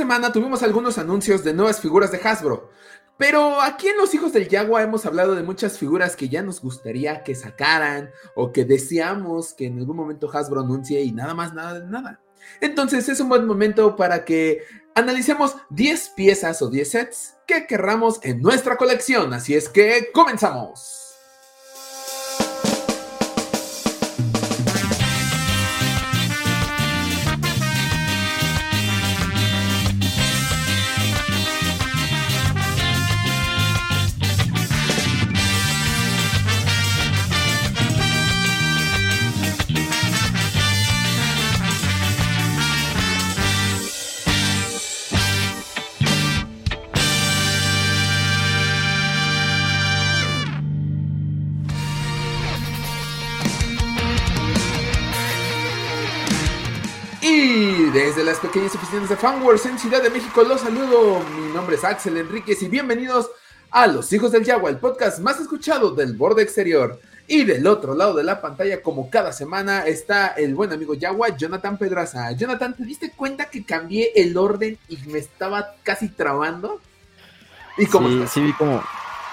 semana tuvimos algunos anuncios de nuevas figuras de Hasbro. Pero aquí en Los Hijos del Yagua hemos hablado de muchas figuras que ya nos gustaría que sacaran o que deseamos que en algún momento Hasbro anuncie y nada más, nada de nada. Entonces es un buen momento para que analicemos 10 piezas o 10 sets que querramos en nuestra colección. Así es que comenzamos. Pequeñas oficinas de Fanworks en Ciudad de México los saludo. Mi nombre es Axel Enríquez y bienvenidos a Los Hijos del Yagua, el podcast más escuchado del borde exterior. Y del otro lado de la pantalla, como cada semana, está el buen amigo Yagua, Jonathan Pedraza. Jonathan, ¿te diste cuenta que cambié el orden y me estaba casi trabando? ¿Y cómo sí, sí vi cómo,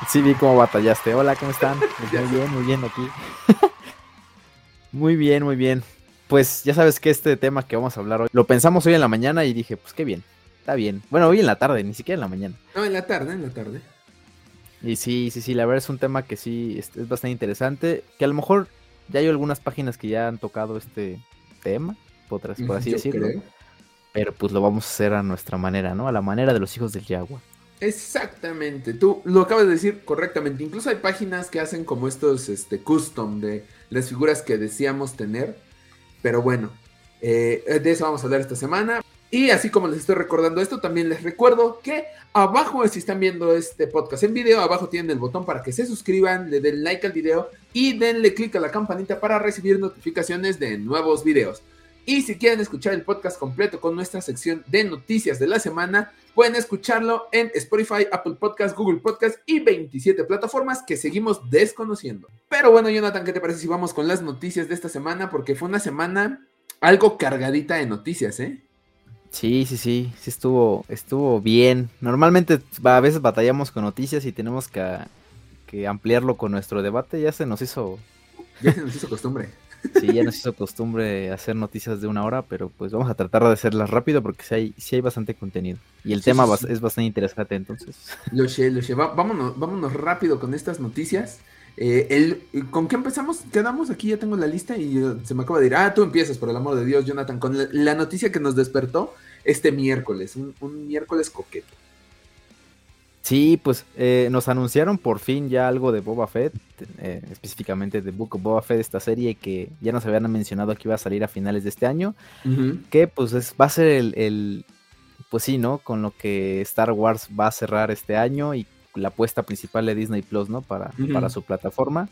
sí vi cómo batallaste. Hola, ¿cómo están? Muy bien, muy bien aquí. muy bien, muy bien pues ya sabes que este tema que vamos a hablar hoy, lo pensamos hoy en la mañana y dije, pues qué bien, está bien. Bueno, hoy en la tarde, ni siquiera en la mañana. No, en la tarde, en la tarde. Y sí, sí, sí, la verdad es un tema que sí es, bastante interesante, que a lo mejor ya hay algunas páginas que ya han tocado este tema, por, por así decirlo. Pero pues lo vamos a hacer a nuestra manera, ¿no? A la manera de los hijos del Yagua. Exactamente, tú lo acabas de decir correctamente. Incluso hay páginas que hacen como estos este, custom de las figuras que decíamos tener pero bueno, eh, de eso vamos a hablar esta semana. Y así como les estoy recordando esto, también les recuerdo que abajo, si están viendo este podcast en video, abajo tienen el botón para que se suscriban, le den like al video y denle click a la campanita para recibir notificaciones de nuevos videos. Y si quieren escuchar el podcast completo con nuestra sección de noticias de la semana, pueden escucharlo en Spotify, Apple Podcast, Google Podcast y 27 plataformas que seguimos desconociendo. Pero bueno, Jonathan, ¿qué te parece si vamos con las noticias de esta semana? Porque fue una semana algo cargadita de noticias, ¿eh? Sí, sí, sí, sí estuvo, estuvo bien. Normalmente a veces batallamos con noticias y tenemos que, que ampliarlo con nuestro debate. Ya se nos hizo... Ya se nos hizo costumbre. Sí, ya nos hizo costumbre hacer noticias de una hora, pero pues vamos a tratar de hacerlas rápido porque sí hay, sí hay bastante contenido. Y el tema es bastante interesante, entonces. Lo sé, lo sé. vámonos, vámonos rápido con estas noticias. Eh, el, ¿Con qué empezamos? Quedamos aquí, ya tengo la lista y se me acaba de ir. Ah, tú empiezas, por el amor de Dios, Jonathan, con la, noticia que nos despertó este miércoles, un miércoles coqueto. Sí, pues eh, nos anunciaron por fin ya algo de Boba Fett, eh, específicamente de Book of Boba Fett, esta serie que ya nos habían mencionado que iba a salir a finales de este año, que pues es, va a ser el, pues sí, ¿no? Con lo que Star Wars va a cerrar este año y la apuesta principal de Disney Plus, ¿no? Para, para su plataforma,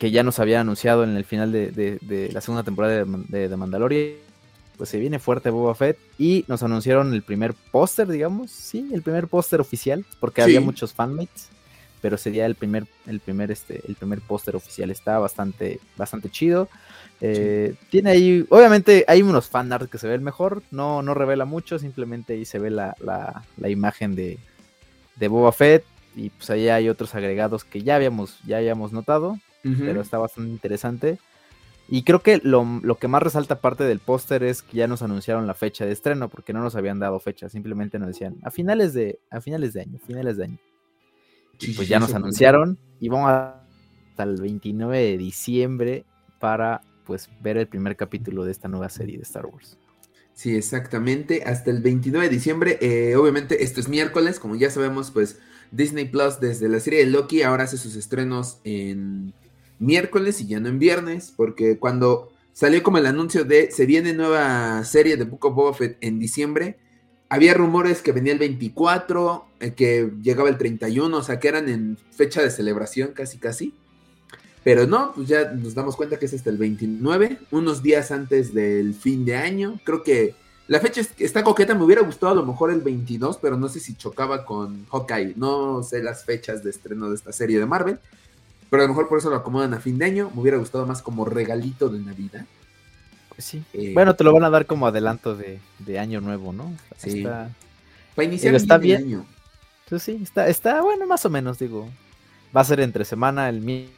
que ya nos había anunciado en el final de, la segunda temporada de, de Mandalorian pues se viene fuerte Boba Fett y nos anunciaron el primer póster, digamos, sí, el primer póster oficial, porque había muchos fanmates, pero sería el primer, el primer, este, el primer póster oficial. Está bastante, bastante chido. Eh, tiene ahí, obviamente hay unos fanart que se ven mejor, no, no revela mucho, simplemente ahí se ve la, la, imagen de, de Boba Fett y pues ahí hay otros agregados que ya habíamos, ya habíamos notado, pero está bastante interesante. Y creo que lo, que más resalta parte del póster es que ya nos anunciaron la fecha de estreno, porque no nos habían dado fecha, simplemente nos decían a finales de, a finales de año, finales de año. Y pues ya nos anunciaron y vamos hasta el 29 de diciembre para pues ver el primer capítulo de esta nueva serie de Star Wars. Sí, exactamente, hasta el 29 de diciembre, eh, obviamente esto es miércoles, como ya sabemos, pues Disney Plus desde la serie de Loki ahora hace sus estrenos en miércoles y ya no en viernes, porque cuando salió como el anuncio de se viene nueva serie de Book of Boba Fett en diciembre, había rumores que venía el 24, eh, que llegaba el 31, o sea que eran en fecha de celebración casi casi. Pero no, pues ya nos damos cuenta que es hasta el 29, unos días antes del fin de año. Creo que la fecha está coqueta, me hubiera gustado a lo mejor el 22, pero no sé si chocaba con Hawkeye. No sé las fechas de estreno de esta serie de Marvel. Pero a lo mejor por eso lo acomodan a fin de año. Me hubiera gustado más como regalito de Navidad. Pues sí. Eh, bueno, te lo van a dar como adelanto de, año nuevo, ¿no? Sí. Para iniciar está bien. El año. Pues sí, está, está bueno, más o menos, digo. Va a ser entre semana el un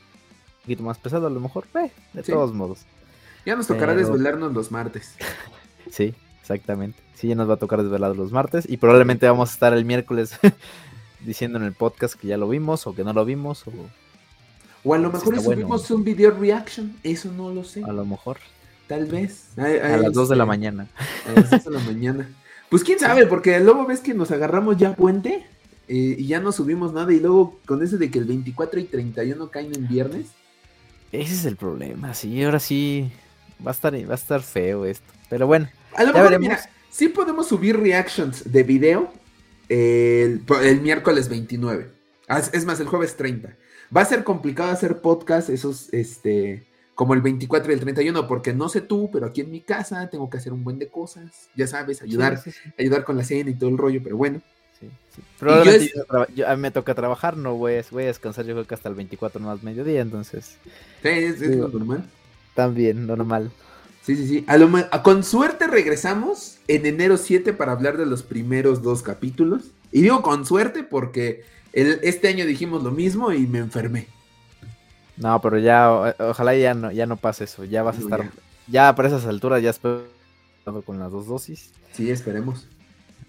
poquito más pesado, a lo mejor, eh, de todos modos. Ya nos tocará desvelarnos los martes. sí, exactamente. Sí, ya nos va a tocar desvelar los martes y probablemente vamos a estar el miércoles diciendo en el podcast que ya lo vimos o que no lo vimos o... O a lo mejor subimos un video reaction, eso no lo sé. A lo mejor. Tal vez. a las 2 de la este, mañana. A las 2 de la mañana. Pues quién sabe, porque luego ves que nos agarramos ya puente eh, y ya no subimos nada y luego con ese de que el 24 y 31 caen en viernes. Ese es el problema, sí, ahora sí va a estar, va a estar feo esto. Pero bueno, a lo mejor, Mira, sí podemos subir reactions de video el, miércoles 29. Es más, el jueves 30. Va a ser complicado hacer podcast esos, este, como el 24 y el 31, porque no sé tú, pero aquí en mi casa tengo que hacer un buen de cosas. Ya sabes, ayudar, ayudar con la cena y todo el rollo, pero bueno. Probablemente yo, a mí me toca trabajar, no voy a, voy a descansar yo creo que hasta el 24 más mediodía, entonces. Sí, es, lo normal. También, normal. Sí, sí, sí. A lo, con suerte regresamos en enero 7 para hablar de los primeros dos capítulos. Y digo con suerte porque el, este año dijimos lo mismo y me enfermé. No, pero ya, ojalá ya no, ya no pase eso. Ya vas a estar, ya. para esas alturas ya espero con las dos dosis. Sí, esperemos.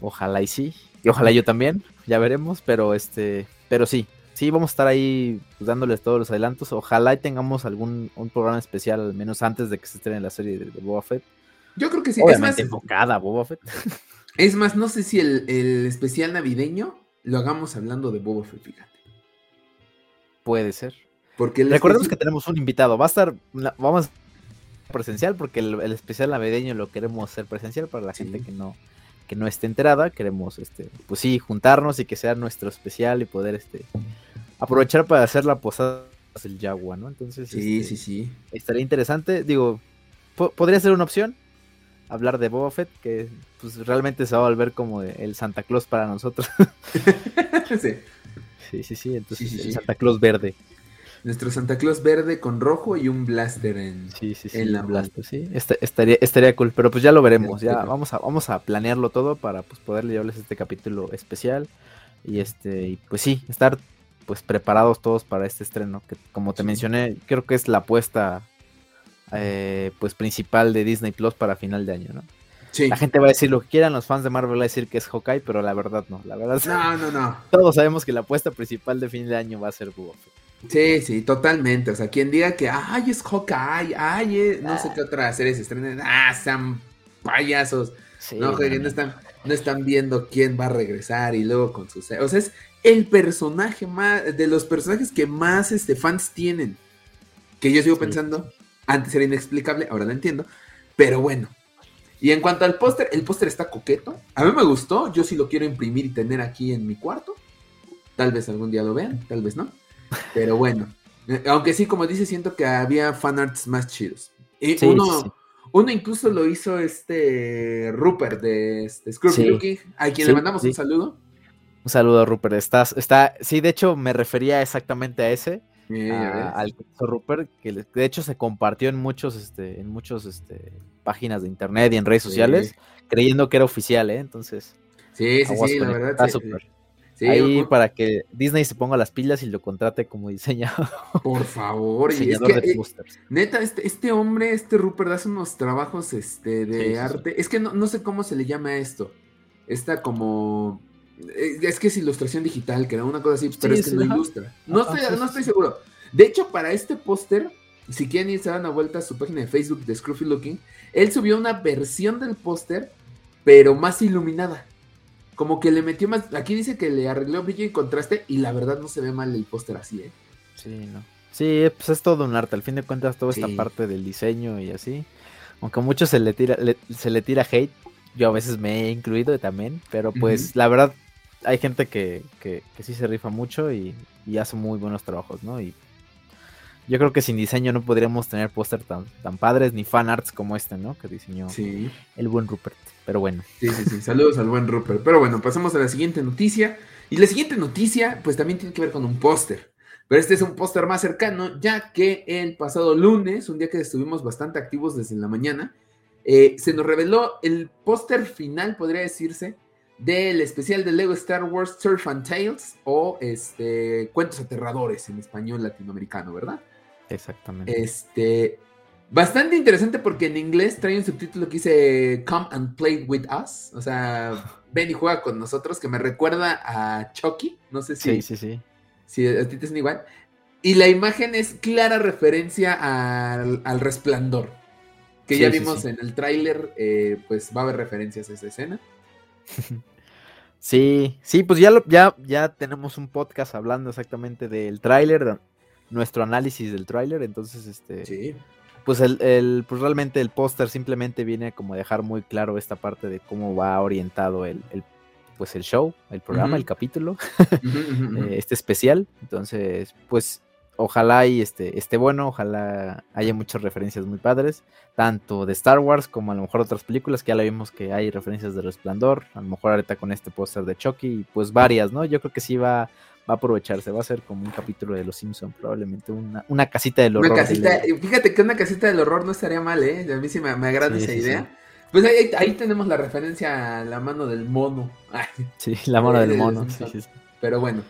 Ojalá y sí. Y ojalá yo también, ya veremos, pero este, pero sí, sí, vamos a estar ahí pues, dándoles todos los adelantos. Ojalá y tengamos algún un programa especial, al menos antes de que se estrene la serie de, Boba Fett. Yo creo que sí. es más enfocada Boba Fett. Es más, no sé si el, especial navideño lo hagamos hablando de Boba Fett, fíjate. Puede ser. Porque Recordemos que tenemos un invitado. Va a estar, vamos presencial porque el, especial navideño lo queremos hacer presencial para la gente que no que no esté enterada, queremos este pues sí juntarnos y que sea nuestro especial y poder este aprovechar para hacer la posada del Yagua, ¿no? Entonces, sí, este, sí, sí. Estaría interesante, digo, podría ser una opción hablar de Boba Fett, que pues realmente se va a volver como el Santa Claus para nosotros. sí. Sí, sí, sí, entonces el Santa Claus verde. Nuestro Santa Claus verde con rojo y un blaster en, sí, sí, sí, la blaster, sí. estaría, estaría cool, pero pues ya lo veremos, ya vamos a, vamos a planearlo todo para pues poderle llevarles este capítulo especial y este, y pues sí, estar pues preparados todos para este estreno, que como te mencioné, creo que es la apuesta eh, pues principal de Disney Plus para final de año, ¿no? Sí. La gente va a decir lo que quieran, los fans de Marvel va a decir que es Hawkeye, pero la verdad no, la verdad No, no, no. Todos sabemos que la apuesta principal de fin de año va a ser Boba Sí, sí, totalmente. O sea, quien diga que, ay, es Hawkeye, ay, no sé qué otra serie se estrena, ah, están payasos. no, no, están, no están viendo quién va a regresar y luego con sus... O sea, es el personaje más, de los personajes que más este, fans tienen. Que yo sigo pensando, antes era inexplicable, ahora lo entiendo. Pero bueno. Y en cuanto al póster, el póster está coqueto. A mí me gustó, yo sí lo quiero imprimir y tener aquí en mi cuarto. Tal vez algún día lo vean, tal vez no. Pero bueno, eh, aunque sí, como dice, siento que había fanarts más chidos. Y uno, uno incluso lo hizo este Rupert de este, Looking, a quien le mandamos un saludo. Un saludo, Rupert. Estás, está, sí, de hecho, me refería exactamente a ese. Al Rupert, que de hecho se compartió en muchos, este, en muchos este, páginas de internet y en redes sociales, creyendo que era oficial, ¿eh? Entonces. Sí, sí, sí, la verdad. Está súper. Ahí para que Disney se ponga las pilas y lo contrate como diseñador. Por favor, y es que, eh, neta, este, este, hombre, este Rupert, hace unos trabajos este, de arte. Es que no, sé cómo se le llama esto. Esta como. Eh, es que es ilustración digital, que era una cosa así, pero es que no ilustra. No, estoy, no estoy seguro. De hecho, para este póster, si quieren irse a dar una vuelta a su página de Facebook de Scruffy Looking, él subió una versión del póster, pero más iluminada como que le metió más. Aquí dice que le arregló brillo y contraste, y la verdad no se ve mal el póster así, ¿eh? Sí, no. Sí, pues es todo un arte. Al fin de cuentas, toda esta parte del diseño y así. Aunque a muchos se le tira, se le tira hate. Yo a veces me he incluido también. Pero pues la verdad, hay gente que, que, que, sí se rifa mucho y, y hace muy buenos trabajos, ¿no? Y yo creo que sin diseño no podríamos tener póster tan, tan padres ni fan arts como este, ¿no? Que diseñó el buen Rupert. Pero bueno. Sí, sí, sí. Saludos al buen Rupert. Pero bueno, pasamos a la siguiente noticia. Y la siguiente noticia, pues también tiene que ver con un póster. Pero este es un póster más cercano, ya que el pasado lunes, un día que estuvimos bastante activos desde la mañana, eh, se nos reveló el póster final, podría decirse, del especial de Lego Star Wars Surf and Tales o este, Cuentos Aterradores en español latinoamericano, ¿verdad? Exactamente. Este, bastante interesante porque en inglés trae un subtítulo que dice Come and Play with Us, o sea, ven y juega con nosotros, que me recuerda a Chucky, no sé si, sí, sí, sí. si a ti te son igual. Y la imagen es clara referencia al, al resplandor, que Sí, ya sí, vimos sí. en el tráiler, eh, pues va a haber referencias a esa escena. Sí, sí, pues ya, lo- ya, ya tenemos un podcast hablando exactamente del tráiler, nuestro análisis del tráiler, entonces este, Sí. pues el, el- pues realmente el póster simplemente viene como a dejar muy claro esta parte de cómo va orientado el, el, pues el show, el programa, el capítulo, eh, este especial, entonces pues ojalá y este, esté bueno, ojalá haya muchas referencias muy padres, tanto de Star Wars como a lo mejor otras películas, que ya la vimos que hay referencias de Resplandor, a lo mejor ahorita con este póster de Chucky, y pues varias, ¿no? Yo creo que sí va, va a aprovecharse, va a ser como un capítulo de Los Simpson probablemente una, una casita del horror. Una de casita, fíjate que una casita del horror no estaría mal, ¿eh? A mí sí me, me agrada Sí, esa sí, idea. sí. Pues ahí, ahí- tenemos la referencia a la mano del mono. Ay, Sí, la mano de del mono. Pero bueno,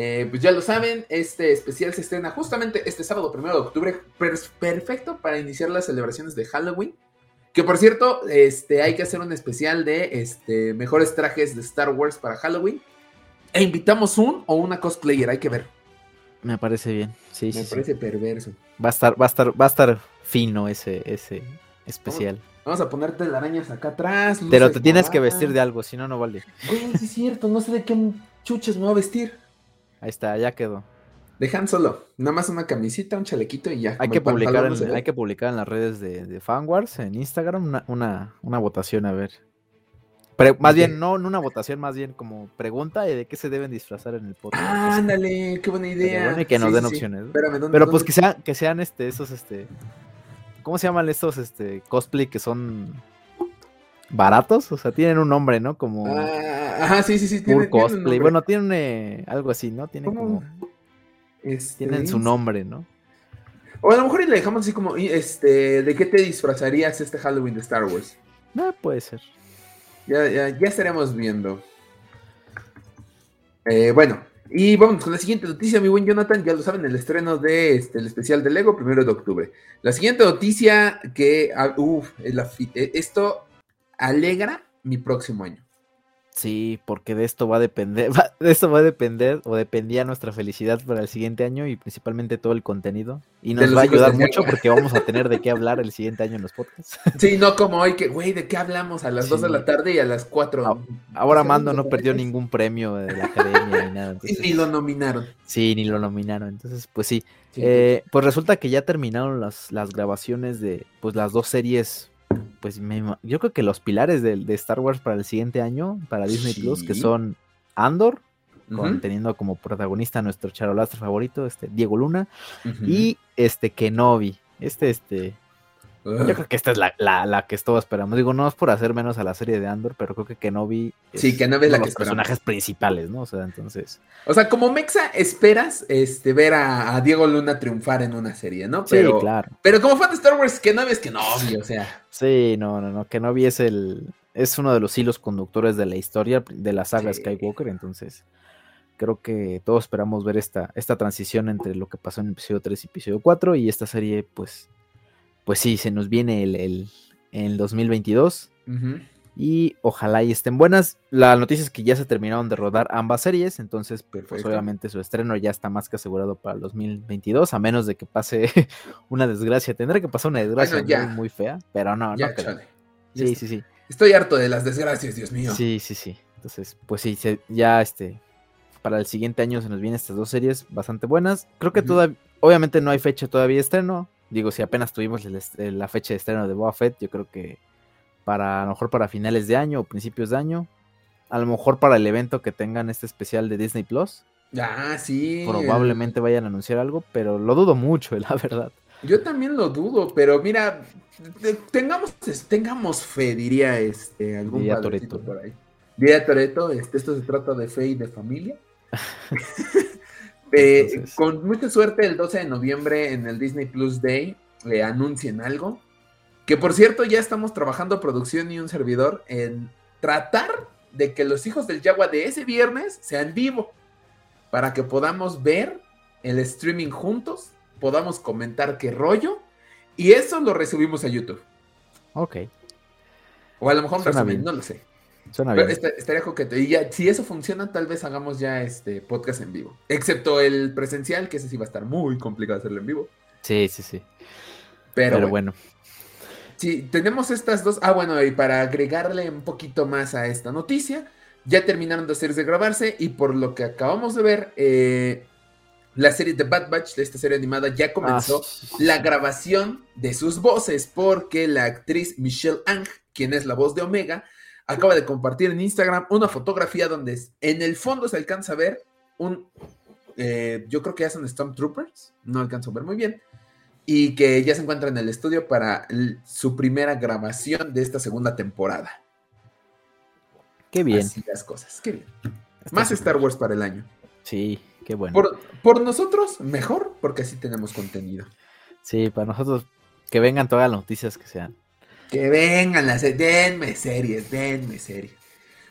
eh, pues ya lo saben, este especial se estrena justamente este sábado primero de octubre, per- perfecto para iniciar las celebraciones de Halloween. Que por cierto, este, hay que hacer un especial de este, mejores trajes de Star Wars para Halloween. E invitamos un o una cosplayer, hay que ver. Me parece bien. Sí, Me sí, sí. parece perverso. Va a estar, va a estar, va a estar fino ese, ese especial. Vamos a ponerte telarañas acá atrás. Pero te tienes que vestir de algo, si no, no vale. Güey, sí es cierto, no sé de qué chuches me voy a vestir. Ahí está, ya quedó. Dejan solo, nada más una camisita, un chalequito y ya. Hay que, publicar en, hay que publicar en las redes de, de Fanwars, en Instagram, una, una, una votación, a ver. Más bien, no, una votación, más bien como pregunta de qué se deben disfrazar en el podcast. Ah, ándale, qué buena idea. bueno, y que nos Sí, den sí, opciones, ¿no? Espérame, ¿dónde- Pero pues que sean, que sean este, esos, este. ¿Cómo se llaman estos este cosplay que son baratos? O sea, tienen un nombre, ¿no? Como Ah, ajá, sí, sí, sí. Tiene- tiene un cosplay. nombre. Bueno, tienen eh, algo así, ¿no? Tienen como. Este, Tienen su nombre, ¿no? O a lo mejor y le dejamos así como, este, ¿de qué te disfrazarías este Halloween de Star Wars? No, puede ser. Ya, ya, ya estaremos viendo. Eh, bueno, y vamos con la siguiente noticia, mi buen Jonathan. Ya lo saben, el estreno de este, el especial de Lego, primero de octubre. La siguiente noticia que, ah, uf, la eh, esto alegra mi próximo año. Sí, porque de esto va a depender, va- de esto va a depender o dependía nuestra felicidad para el siguiente año y principalmente todo el contenido. Y nos va a ayudar mucho porque vamos a tener de qué hablar el siguiente año en los podcasts. Sí, no como hoy que, güey, ¿de qué hablamos? A las Sí. 2 de la tarde y a las 4. Ah, Ahora Mando no perdió ningún premio de la academia ni nada. Entonces- ni lo nominaron. Sí, ni lo nominaron. Entonces, pues sí. Sí, Eh, pues resulta que ya terminaron las, las grabaciones de pues las dos series. Pues me yo creo que los pilares de, de Star Wars para el siguiente año, para Disney Plus, que son Andor, con- teniendo como protagonista a nuestro charolastre favorito, este Diego Luna, y este Kenobi. Este, este. Yo creo que esta es la, la, la que todos esperamos. Digo, no es por hacer menos a la serie de Andor, pero creo que Kenobi es Sí, Kenobi es uno la de que los esperamos. personajes principales, ¿no? O sea, entonces. O sea, como Mexa esperas este, ver a, a Diego Luna triunfar en una serie, ¿no? Pero, sí, claro. pero como fan de Star Wars, ves que no, o sea. Sí, no, no, no. Kenobi es el. Es uno de los hilos conductores de la historia de la saga Sí. Skywalker. Entonces, creo que todos esperamos ver esta, esta transición entre lo que pasó en episodio 3 y episodio 4. Y esta serie, pues. Pues sí, se nos viene el, el, el 2022. Ujú. Y ojalá y estén buenas. La noticia es que ya se terminaron de rodar ambas series. Entonces, pues obviamente su estreno ya está más que asegurado para el 2022. A menos de que pase una desgracia. Tendrá que pasar una desgracia Bueno, ya. muy, muy fea. Pero no, ya, no creo. Sí, sí, sí. Estoy harto de las desgracias, Dios mío. Sí, sí, sí. Entonces, pues sí, se- ya este. Para el siguiente año se nos vienen estas dos series bastante buenas. Creo que todavía. Obviamente no hay fecha todavía de estreno. Digo, si apenas tuvimos el la fecha de estreno de Boba Fett, yo creo que para a lo mejor para finales de año o principios de año. A lo mejor para el evento que tengan este especial de Disney Plus. Ah, sí. Probablemente vayan a anunciar algo, pero lo dudo mucho, la verdad. Yo también lo dudo, pero mira, te- tengamos, tengamos fe, diría este algún Diría Toretto. por ahí. Diría Toreto, este, esto se trata de fe y de familia. Eh, Entonces- con mucha suerte, el 12 de noviembre en el Disney Plus Day le anuncien algo. Que por cierto, ya estamos trabajando producción y un servidor en tratar de que los hijos del Yagua de ese viernes sean vivo. Para que podamos ver el streaming juntos, podamos comentar qué rollo. Y eso lo recibimos a YouTube. Ok. O a lo mejor no lo sé. Suena bien. estaría coqueto. Y ya, si eso funciona, tal vez hagamos ya este podcast en vivo. Excepto el presencial, que ese sí va a estar muy complicado hacerlo en vivo. Sí, sí, sí. Pero, bueno. Sí, tenemos estas dos. Ah, bueno, y para agregarle un poquito más a esta noticia, ya terminaron de hacerse de grabarse y por lo que acabamos de ver, eh, la serie de Bad Batch, de esta serie animada, ya comenzó ah, la grabación de sus voces porque la actriz Michelle Ang, quien es la voz de Omega, acaba de compartir en Instagram una fotografía donde en el fondo se alcanza a ver un, eh, yo creo que ya son Stormtroopers, no alcanzo a ver muy bien, y que ya se encuentra en el estudio para su primera grabación de esta segunda temporada. Qué bien. Así las cosas, qué bien. Más Star Wars para el año. Sí, qué bueno. Por, por, nosotros, mejor, porque así tenemos contenido. Sí, para nosotros, que vengan todas las noticias que sean. Que vengan las denme series, denme series.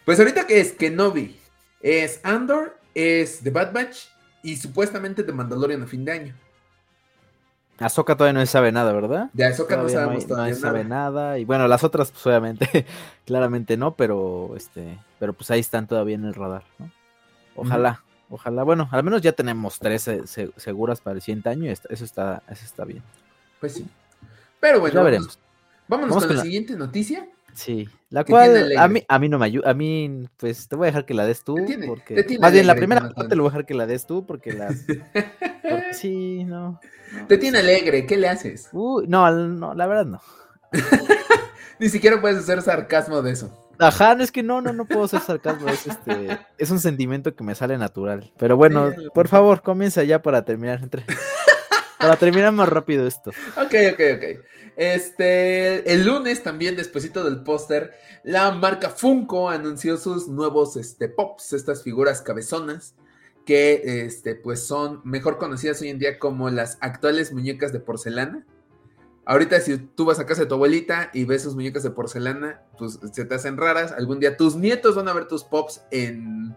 Pues ahorita que es Kenobi, es Andor, es The Bad Batch y supuestamente The Mandalorian a fin de año. Ahsoka todavía no sabe nada, ¿verdad? De Ahsoka no sabemos no, todavía no sabe nada. Y bueno, las otras, pues obviamente, claramente no, pero este, pero pues ahí están todavía en el radar, ¿no? Ojalá, ojalá. Bueno, al menos ya tenemos tres seguras para el siguiente año. Eso está, eso está bien. Pues sí. Pero bueno, ya veremos. Vámonos con, la, siguiente noticia. Sí, la cual a mí, a mí no me ayuda, a mí pues te voy a dejar que la des tú, porque más bien la primera parte lo voy a dejar que la des tú, porque las, sí, no, Te tiene alegre, ¿qué le haces? Uy, no, no, la verdad no. Ni siquiera puedes hacer sarcasmo de eso. Ajá, no es que no, no, no puedo hacer sarcasmo, es este, es un sentimiento que me sale natural. Pero bueno, por favor, comienza ya para terminar entre... Para terminar más rápido esto. Ok, ok, ok. Este, el lunes también, despuesito del póster, la marca Funko anunció sus nuevos este, pops, estas figuras cabezonas, que este, pues son mejor conocidas hoy en día como las actuales muñecas de porcelana. Ahorita si tú vas a casa de tu abuelita y ves sus muñecas de porcelana, pues se te hacen raras. Algún día tus nietos van a ver tus pops en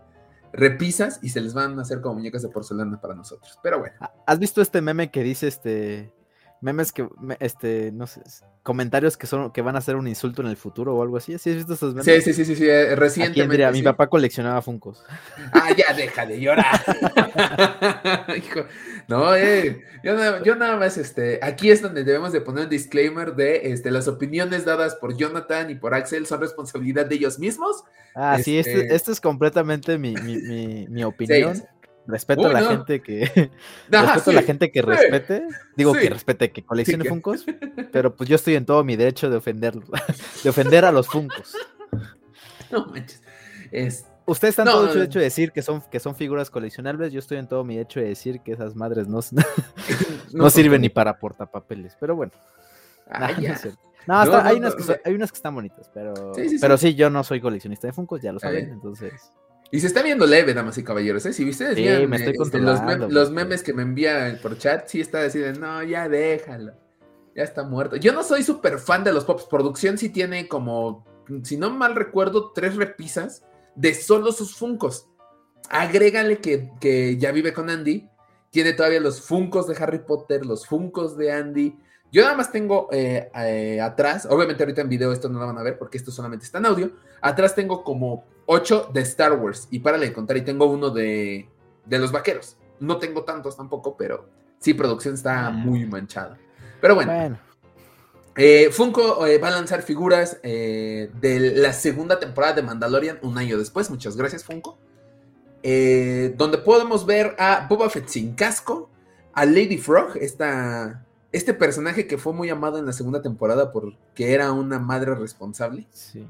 repisas y se les van a hacer como muñecas de porcelana para nosotros. Pero bueno. ¿Has visto este meme que dice este memes que este no sé, comentarios que son que van a ser un insulto en el futuro o algo así? ¿Sí has visto esos memes? Sí, sí, sí, sí, sí eh, recientemente. Mi papá coleccionaba Funcos. Ah, ya deja de llorar. no, eh, yo, nada, más este, aquí es donde debemos de poner un disclaimer de este las opiniones dadas por Jonathan y por Axel son responsabilidad de ellos mismos. Ah, sí, este, este esto es completamente mi, mi, mi, opinión. Respeto a la gente que. respeto a la gente que respete. Digo que respete, que coleccione Funcos. Pero pues yo estoy en todo mi derecho de ofender, de ofender a los Funcos. No manches. Ustedes están todo hecho de decir que son, que son figuras coleccionables. Yo estoy en todo mi derecho de decir que esas madres no, no, sirven ni para portapapeles. Pero bueno. no, hay, unas que hay unas que están bonitas, pero pero sí, yo no soy coleccionista de Funcos, ya lo saben, entonces. Y se está viendo leve, damas y caballeros, ¿eh? Si viste sí, me estoy este, los, los, memes que me envía por chat, sí está diciendo, no, ya déjalo. Ya está muerto. Yo no soy súper fan de los pops. Producción sí tiene como, si no mal recuerdo, tres repisas de solo sus Funcos. Agrégale que, que ya vive con Andy. Tiene todavía los Funcos de Harry Potter, los Funcos de Andy. Yo nada más tengo eh, eh, atrás, obviamente ahorita en video esto no lo van a ver porque esto solamente está en audio. Atrás tengo como 8 de Star Wars y para de contar y tengo uno de, de los vaqueros. No tengo tantos tampoco, pero sí, producción está ah. muy manchada. Pero bueno. Eh, Funko va a lanzar figuras de la segunda temporada de Mandalorian un año después. Muchas gracias, Funko. donde podemos ver a Boba Fett sin casco, a Lady Frog, esta este personaje que fue muy amado en la segunda temporada porque era una madre responsable. Sí,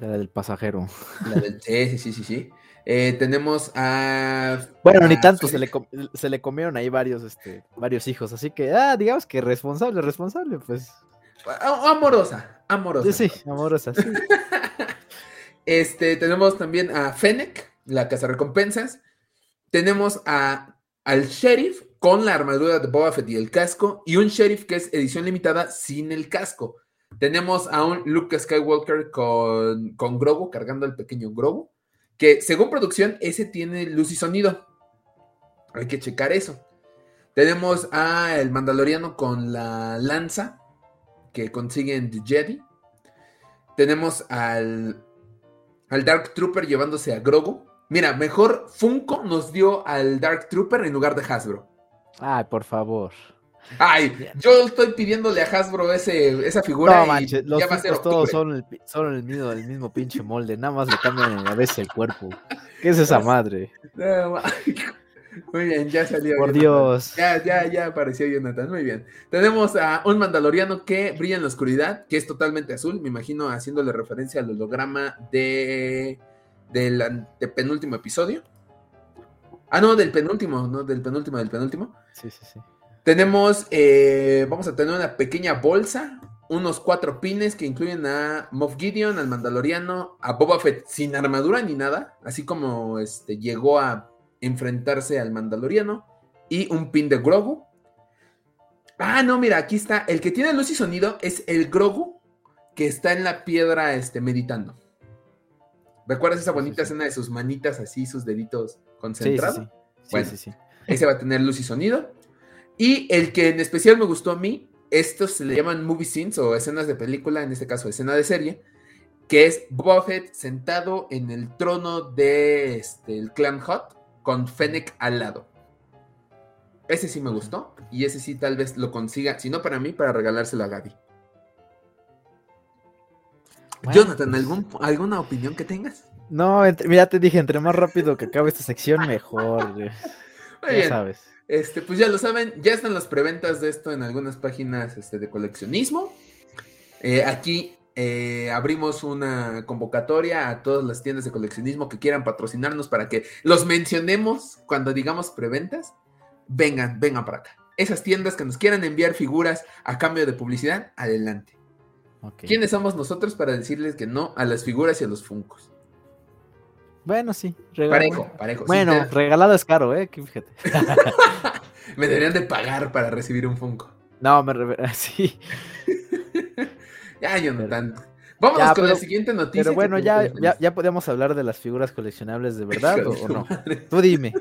la del pasajero. La del, sí, sí, sí, sí. Eh, tenemos a. Bueno, ni tanto, se le, se le comieron ahí varios, este, varios hijos, así que, ah, digamos que responsable, responsable, pues. Amorosa, amorosa. Sí, sí, amorosa, sí. este, tenemos también a Fennec, la casa recompensas. Tenemos a, al sheriff, con la armadura de Boba Fett y el casco, y un sheriff que es edición limitada sin el casco. Tenemos a un Luke Skywalker con, con Grogu, cargando al pequeño Grogu, que según producción, ese tiene luz y sonido. Hay que checar eso. Tenemos a el Mandaloriano con la lanza que consiguen The Jedi. Tenemos al, al Dark Trooper llevándose a Grogu. Mira, mejor Funko nos dio al Dark Trooper en lugar de Hasbro. Ay, por favor. Ay, yo estoy pidiéndole a Hasbro ese, esa figura. No, manches, los todos son, el, son el, mismo, el mismo pinche molde, nada más le cambian a veces el cuerpo. ¿Qué es esa madre? muy bien, ya salió. Por Dios. Ya, ya, ya apareció Jonathan, muy bien. Tenemos a un mandaloriano que brilla en la oscuridad, que es totalmente azul, me imagino haciéndole referencia al holograma de del penúltimo episodio. Ah, no, del penúltimo, no, del penúltimo, del penúltimo. Sí, sí, sí. Tenemos, eh, vamos a tener una pequeña bolsa, unos cuatro pines que incluyen a Moff Gideon, al Mandaloriano, a Boba Fett sin armadura ni nada, así como este, llegó a enfrentarse al Mandaloriano, y un pin de Grogu. Ah, no, mira, aquí está. El que tiene luz y sonido es el Grogu que está en la piedra este, meditando. ¿Recuerdas esa bonita escena de sus manitas así, sus deditos concentrados? Sí, sí, bueno, sí, ese va a tener luz y sonido. Y el que en especial me gustó a mí, estos se le llaman movie scenes o escenas de película, en este caso escena de serie, que es Boba sentado en el trono de este, el clan Hot con Fennec al lado. Ese sí me gustó y ese sí tal vez lo consiga, si no para mí, para regalárselo a Gaby. Jonathan, pues. ¿alguna opinión que tengas? No, mira, te dije, entre más rápido que acabe esta sección, mejor. ya sabes. Este, pues ya lo saben, ya están las preventas de esto en algunas páginas este, de coleccionismo. Eh, aquí eh, abrimos una convocatoria a todas las tiendas de coleccionismo que quieran patrocinarnos para que los mencionemos cuando digamos preventas. Vengan, vengan para acá. Esas tiendas que nos quieran enviar figuras a cambio de publicidad, adelante. ¿Quiénes somos nosotros para decirles que no a las figuras y a los funcos? Bueno, sí. Parejo, parejo. Bueno, regalado es caro, ¿eh? Fíjate. me deberían de pagar para recibir un Funko. No, me sí. ya, Jonathan. Vámonos con la siguiente noticia. Pero bueno, ya, ya, podemos hablar de las figuras coleccionables de verdad o, no. Tú dime.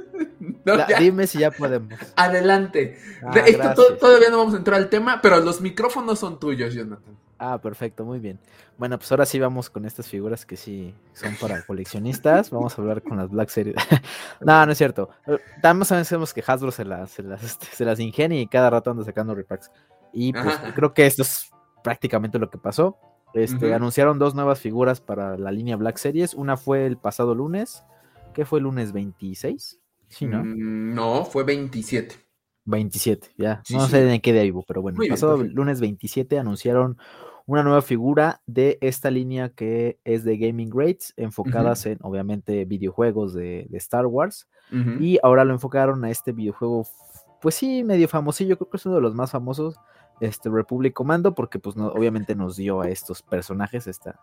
dime si ya podemos. Adelante. Ah, todavía no vamos a entrar al tema, pero los micrófonos son tuyos, Jonathan. Ah, perfecto, muy bien. Bueno, pues ahora sí vamos con estas figuras que sí son para coleccionistas. Vamos a hablar con las Black Series. no, no es cierto. Eh, también sabemos que Hasbro se las, se las, este, se las ingenia y cada rato anda sacando repacks. Y pues creo que esto es prácticamente lo que pasó. Este, Anunciaron dos nuevas figuras para la línea Black Series. Una fue el pasado lunes. ¿Qué fue el lunes 26? Sí, ¿no? Mm, no, fue 27. 27, ya. no sé en qué día vivo, pero bueno, el pasado lunes 27 anunciaron una nueva figura de esta línea que es de Gaming Grades, enfocadas en, obviamente, videojuegos de, Star Wars. Y ahora lo enfocaron a este videojuego, pues sí, medio famosillo, creo que es uno de los más famosos, este Republic Commando, porque pues no, obviamente nos dio a estos personajes esta,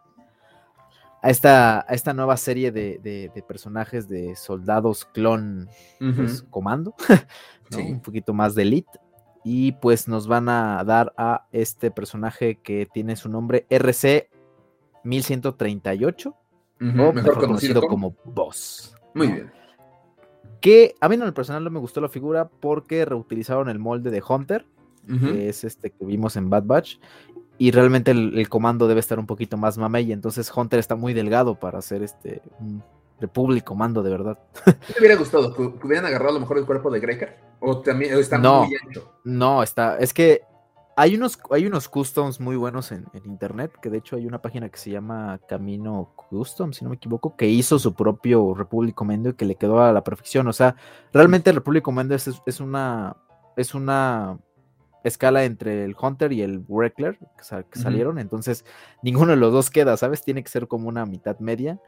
a esta, a esta nueva serie de, personajes de soldados clon pues, comando, un poquito más de elite. Y pues nos van a dar a este personaje que tiene su nombre RC 1138, o mejor, conocido como Boss. Muy bien. Que a mí en el personal no me gustó la figura porque reutilizaron el molde de Hunter, que es este que vimos en Bad Batch, y realmente el, comando debe estar un poquito más mamey, entonces Hunter está muy delgado para hacer este un Republic comando de verdad. ¿Qué te hubiera gustado? ¿Que hubieran agarrado a lo mejor el cuerpo de Greker? ¿O también está no, muy ancho? No, está, es que hay unos, hay unos customs muy buenos en, internet, que de hecho hay una página que se llama Camino Custom, si no me equivoco, que hizo su propio Republic Commando y que le quedó a la perfección. O sea, realmente el Republic Commando es, es una es una escala entre el Hunter y el Wreckler que, salieron, entonces ninguno de los dos queda, ¿sabes? Tiene que ser como una mitad media.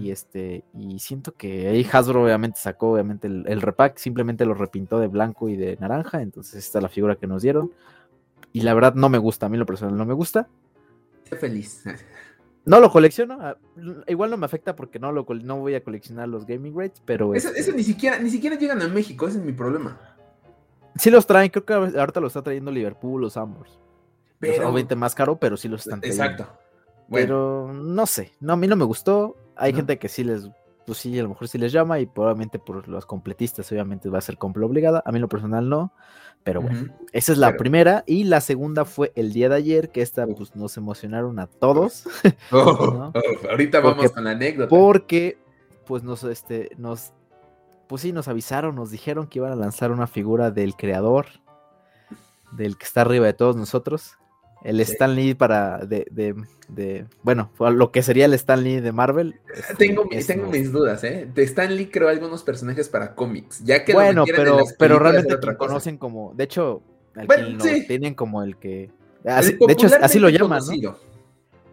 Y este, y siento que ahí Hasbro obviamente sacó obviamente el, repack, simplemente lo repintó de blanco y de naranja, entonces esta es la figura que nos dieron. Y la verdad no me gusta, a mí lo personal no me gusta. Estoy feliz. No lo colecciono, ah, igual no me afecta porque no, lo, no voy a coleccionar los gaming rates, pero... Eso, eso, ni, siquiera, ni siquiera llegan a México, ese es mi problema. Sí los traen, creo que ahorita lo está trayendo Liverpool, los Ambos. pero, obviamente más caro, pero sí los están trayendo. Exacto. Pero no sé, no, a mí no me gustó. Hay gente que sí les, pues sí, a lo mejor sí les llama y probablemente por los completistas obviamente va a ser compra obligada. A mí lo personal no. Pero bueno, esa es la primera. Y la segunda fue el día de ayer, que esta pues nos emocionaron a todos. Oh, oh, ahorita vamos con la anécdota. Porque pues nos, este, nos, pues sí, nos avisaron, nos dijeron que iban a lanzar una figura del creador, del que está arriba de todos nosotros. El Stan Lee para de, de, de, bueno, lo que sería el Stan Lee de Marvel. Este, tengo, tengo mis dudas, ¿eh? De Stan Lee creo algunos personajes para cómics, ya que bueno, pero, pero realmente conocen como, de hecho, bueno, tienen como el que, de hecho así lo llaman, ¿no?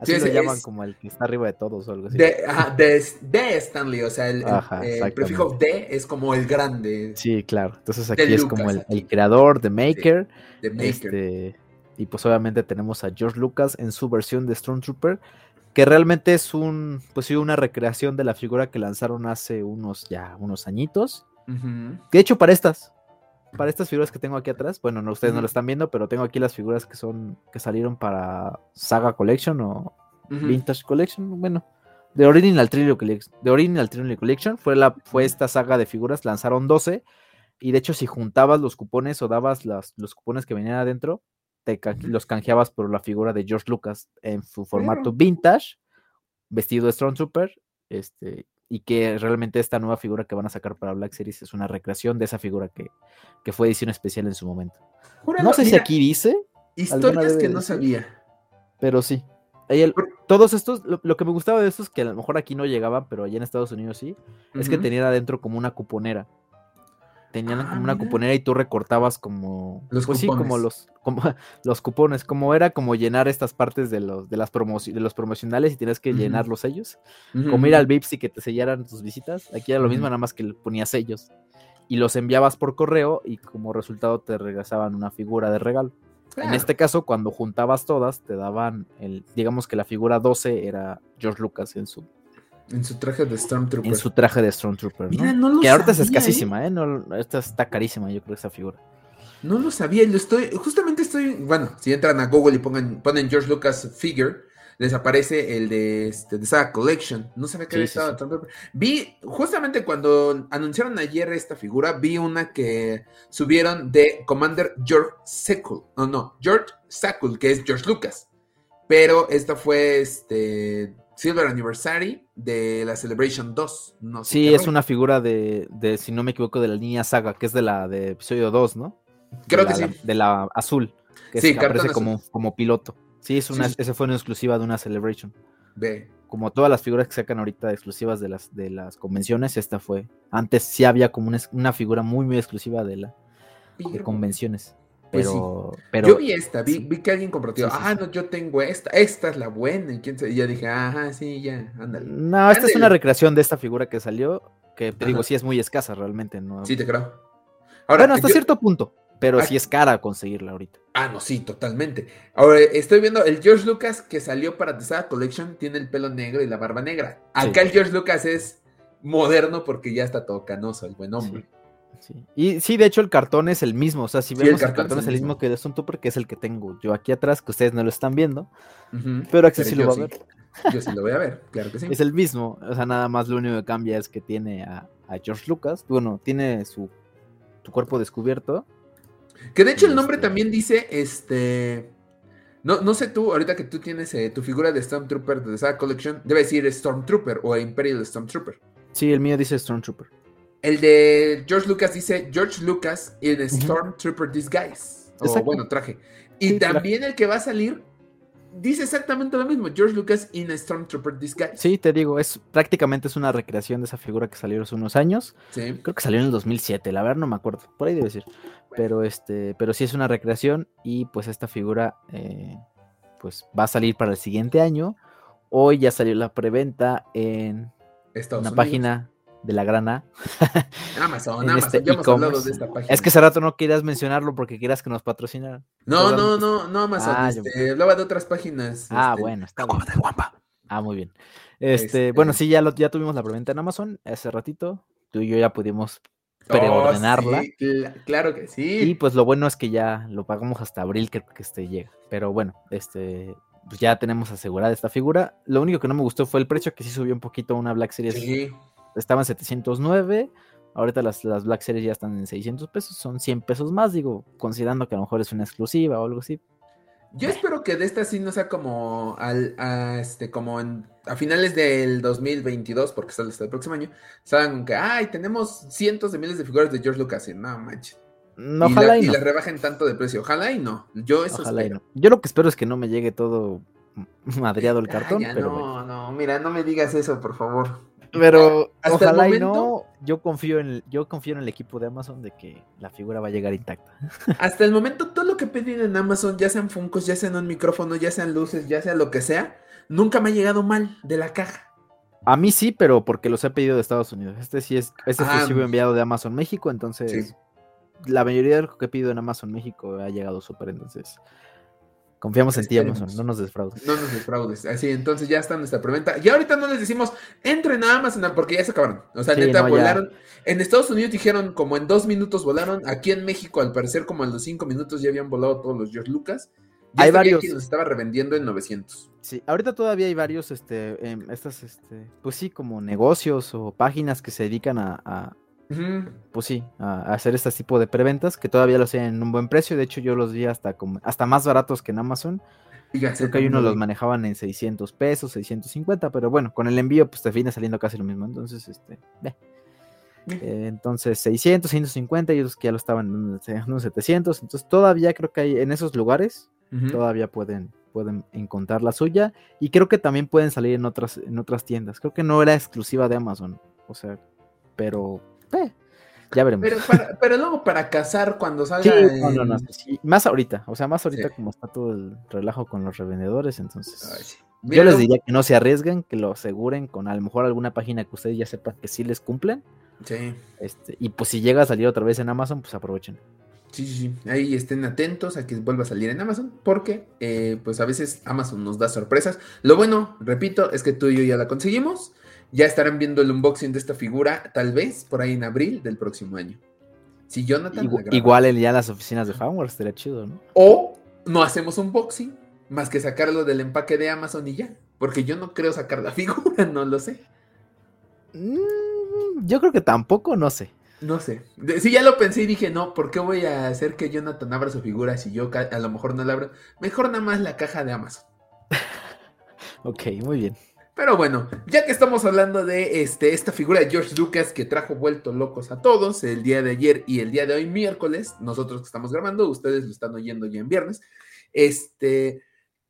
Así lo llaman como el que está arriba de todos o algo así. De, ajá, de, Stan Lee, o sea, el, prefijo de es como el grande. Sí, claro. Entonces aquí es como el, el, creador, The Maker. The Maker. Este, y pues obviamente tenemos a George Lucas en su versión de Stormtrooper, que realmente es un, pues sí, una recreación de la figura que lanzaron hace unos, ya, unos añitos. De hecho, para estas, para estas figuras que tengo aquí atrás, bueno, no, ustedes no lo están viendo, pero tengo aquí las figuras que son, que salieron para Saga Collection o Vintage Collection, bueno, de Original Trilogy Collection, de Original Trilogy Collection fue, la, fue esta saga de figuras, lanzaron 12, y de hecho si juntabas los cupones o dabas las, los cupones que venían adentro, los canjeabas por la figura de George Lucas en su formato vintage, vestido de Stormtrooper, este, y que realmente esta nueva figura que van a sacar para Black Series es una recreación de esa figura que, fue edición especial en su momento. no sé si aquí dice. Historias que no sabía. Pero sí. todos estos, lo, que me gustaba de estos, que a lo mejor aquí no llegaban, pero allá en Estados Unidos sí, es que tenían adentro como una cuponera tenían como una ah, cuponera y tú recortabas como los pues cupones. como los como los cupones, como era como llenar estas partes de los de las de los promocionales y tienes que llenarlos ellos, como ir al Vips y que te sellaran tus visitas. Aquí era lo mismo, nada más que ponías sellos y los enviabas por correo y como resultado te regresaban una figura de regalo. En este caso, cuando juntabas todas, te daban el, digamos que la figura 12 era George Lucas en su en su traje de Stormtrooper. En su traje de Stormtrooper. ¿no? que ahorita es escasísima, ¿eh? ¿eh? esta está carísima, yo creo, esa figura. No lo sabía, lo estoy, justamente estoy, bueno, si entran a Google y pongan, ponen George Lucas Figure, les aparece el de, este, de Saga Collection. No sabía que había estado Vi, justamente cuando anunciaron ayer esta figura, vi una que subieron de Commander George Sekul. No, no, George Sakul, que es George Lucas. Pero esta fue este Silver Anniversary de la Celebration 2. No sí, es una figura de, si no me equivoco, de la línea saga, que es de la de episodio 2, ¿no? Creo que sí. de la azul, que sí, aparece como, como piloto. Sí, es una, esa fue una exclusiva de una Celebration. Ve. Como todas las figuras que sacan ahorita exclusivas de las, de las convenciones, esta fue. Antes sí había como una, una figura muy, muy exclusiva de la de convenciones. Pues pero, Yo vi esta, vi, que alguien compró, ah, no, yo tengo esta, esta es la buena. Y, quién y yo dije, ajá, sí, ya, ándale. No, esta es una recreación de esta figura que salió, que te digo, sí es muy escasa realmente. ¿no? Sí, te creo. Ahora, bueno, hasta cierto punto, pero sí es cara conseguirla ahorita. Ah, no, sí, totalmente. Ahora, estoy viendo el George Lucas que salió para The Saga Collection, tiene el pelo negro y la barba negra. Acá el George Lucas es moderno porque ya está todo canoso, el buen hombre. Y sí, de hecho el cartón es el mismo, o sea, si vemos el cartón, es el mismo, que de Tupper, que es el que tengo yo aquí atrás, que ustedes no lo están viendo, pero Axel sí lo va a ver. Yo sí lo voy a ver, claro que sí. Es el mismo, o sea, nada más lo único que cambia es que tiene a, George Lucas, bueno, tiene su, cuerpo descubierto. Que de hecho el nombre este también dice, este... No, no sé tú, ahorita que tú tienes eh, tu figura de Stormtrooper de Saga Collection, debe decir Stormtrooper o Imperial Stormtrooper. Sí, el mío dice Stormtrooper. El de George Lucas dice George Lucas in Stormtrooper Disguise. O bueno, traje. Y también el que va a salir dice exactamente lo mismo, George Lucas in a Stormtrooper Disguise. Sí, te digo, es prácticamente es una recreación de esa figura que salió hace unos años. Sí. Creo que salió en el 2007, la verdad no me acuerdo, por ahí debe ser. Pero este, pero sí es una recreación y pues esta figura eh, pues va a salir para el siguiente año. Hoy ya salió la preventa en una página de la grana. Amazon, Amazon, este ya hemos hablado de esta página. Es que hace rato no querías mencionarlo porque quieras que nos patrocinaran. No, no, no, no, Amazon, ah, este, hablaba de otras páginas. Ah, este, bueno, está bien. Ah, muy bien. Este, bueno, sí, ya, lo, ya tuvimos la preventa en Amazon hace ratito. Tú y yo ya pudimos preordenarla. Oh, claro que sí. Y pues lo bueno es que ya lo pagamos hasta abril que, que este llega. Pero bueno, este pues ya tenemos asegurada esta figura. Lo único que no me gustó fue el precio, que sí subió un poquito una Black Series. Sí. Estaba en 709. Ahorita las, las, Black Series ya están en 600 pesos. Son 100 pesos más, digo, considerando que a lo mejor es una exclusiva o algo así. Yo espero que de esta sí no sea como al, a, este, como en, a finales del 2022, porque sale hasta el próximo año, saben que, ay, tenemos cientos de miles de figuras de George Lucas. Y no manches. No, ojalá y, no. rebajen tanto de precio. Ojalá y no. Yo eso espero. Yo lo que espero es que no me llegue todo madreado el cartón. no, no, mira, no me digas eso, por favor. Pero ojalá y no, yo confío en el, yo confío en el equipo de Amazon de que la figura va a llegar intacta. Hasta el momento todo lo que pedí en Amazon, ya sean Funcos, ya sean un micrófono, ya sean luces, ya sea lo que sea, nunca me ha llegado mal de la caja. A mí sí, pero porque los he pedido de Estados Unidos. Este sí es, este ah, fue enviado de Amazon México, entonces la mayoría de lo que pido en Amazon México ha llegado súper, entonces confiamos en ti Amazon, no nos desfraudes. No nos desfraudes, así, entonces ya está nuestra preventa. Y ahorita no les decimos, entren a Amazon porque ya se acabaron. O sea, neta, volaron. En Estados Unidos dijeron como en dos minutos volaron, aquí en México al parecer como en los cinco minutos ya habían volado todos los George Lucas. hay varios. Que los estaba revendiendo en 900. Sí, ahorita todavía hay varios, este, em, estas, este, pues sí, como negocios o páginas que se dedican a, pues sí, a, hacer este tipo de preventas que todavía lo hacen en un buen precio. De hecho, yo los vi hasta como, hasta más baratos que en Amazon. Creo que hay unos los manejaban en 600 pesos, 650, pero bueno, con el envío pues te viene saliendo casi lo mismo. Entonces, este. Eh, entonces 600, 150 y otros que ya lo estaban en unos 700. Entonces todavía creo que hay en esos lugares, todavía pueden, pueden encontrar la suya y creo que también pueden salir en otras, en otras tiendas. Creo que no era exclusiva de Amazon, o sea, pero eh, ya veremos. Pero, luego para cazar cuando salga. Más ahorita, o sea, más ahorita como está todo el relajo con los revendedores, entonces. Yo les diría que no se arriesguen, que lo aseguren con a lo mejor alguna página que ustedes ya sepan que sí les cumplen. Sí. Este, y pues si llega a salir otra vez en Amazon, pues aprovechen. Sí, sí, sí. Ahí estén atentos a que vuelva a salir en Amazon, porque eh, pues a veces Amazon nos da sorpresas. Lo bueno, repito, es que tú y yo ya la conseguimos. Ya estarán viendo el unboxing de esta figura, tal vez por ahí en abril del próximo año. Si Jonathan. Igual, el día las oficinas de Fanwars estaría chido, ¿no? O no hacemos unboxing, más que sacarlo del empaque de Amazon y ya. Porque yo no creo sacar la figura, no lo sé. Mm, yo creo que tampoco, no sé. No sé. Si ya lo pensé y dije, no, ¿por qué voy a hacer que Jonathan abra su figura si yo a lo mejor no la abro? Mejor nada más la caja de Amazon. ok, muy bien. Pero bueno, ya que estamos hablando de este, esta figura de George Lucas que trajo vuelto locos a todos el día de ayer y el día de hoy miércoles, nosotros que estamos grabando, ustedes lo están oyendo ya en viernes. Este,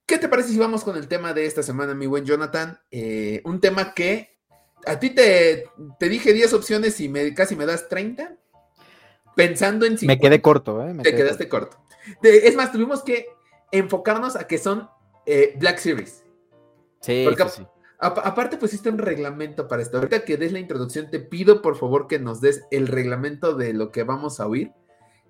¿qué te parece si vamos con el tema de esta semana, mi buen Jonathan? Eh, un tema que a ti te, te dije 10 opciones y me, casi me das 30. Pensando en... Me quedé corto, ¿eh? te quedaste corto. es más, tuvimos que enfocarnos a que son eh, Black Series. Sí, sí aparte pusiste un reglamento para esto. Ahorita que des la introducción, te pido por favor que nos des el reglamento de lo que vamos a oír,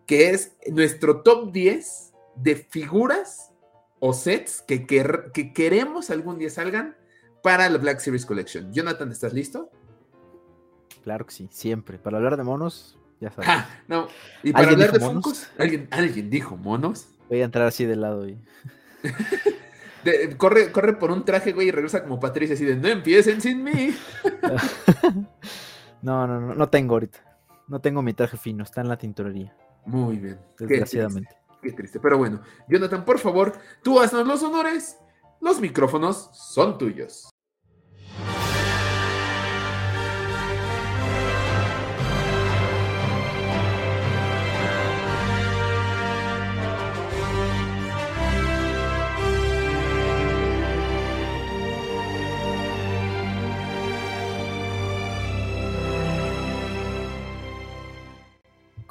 que es nuestro top 10 de figuras o sets que, que queremos algún día salgan para la Black Series Collection. Jonathan, ¿estás listo? Claro que sí, siempre. Para hablar de monos, ya sabes. no. ¿Y para hablar de monos? ¿Alguien, ¿Alguien dijo monos? Voy a entrar así de lado y... corre, corre por un traje, güey, y regresa como Patricia, así de no empiecen sin mí. no, no, no, no tengo ahorita. No tengo mi traje fino, está en la tintorería. Muy bien. Desgraciadamente. Qué triste, Pero bueno, Jonathan, por favor, tú haznos los honores. Los micrófonos son tuyos.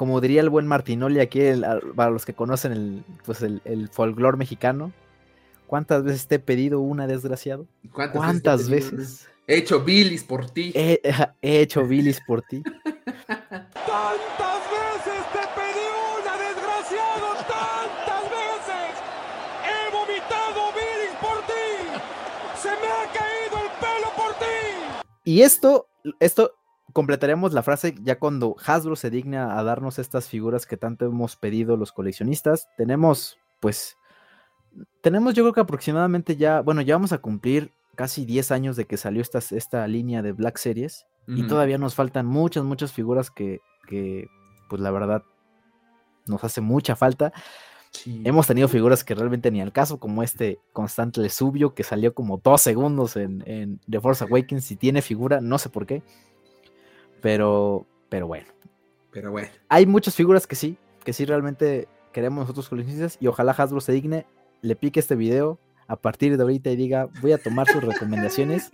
Como diría el buen Martinoli aquí, para los que conocen el, pues el, folclore mexicano, ¿cuántas veces te he pedido una, desgraciado? ¿Cuántas, veces? He hecho bilis por ti. He, hecho bilis por ti. ¡Tantas veces te pedí una, desgraciado! ¡Tantas veces! ¡He vomitado bilis por ti! ¡Se me ha caído el pelo por ti! Y esto, esto completaríamos la frase ya cuando Hasbro se digna a darnos estas figuras que tanto hemos pedido los coleccionistas. Tenemos, pues, tenemos yo creo que aproximadamente ya, bueno, ya vamos a cumplir casi 10 años de que salió esta, esta línea de Black Series y todavía nos faltan muchas, muchas figuras que, que, pues la verdad, nos hace mucha falta. Hemos tenido figuras que realmente ni al caso, como este Constante Subio que salió como dos segundos en, en The Force Awakens y tiene figura, no sé por qué. Pero, pero bueno. Pero bueno. Hay muchas figuras que sí, que sí realmente queremos nosotros coleccionistas y ojalá Hasbro se digne, le pique este video a partir de ahorita y diga, voy a tomar sus recomendaciones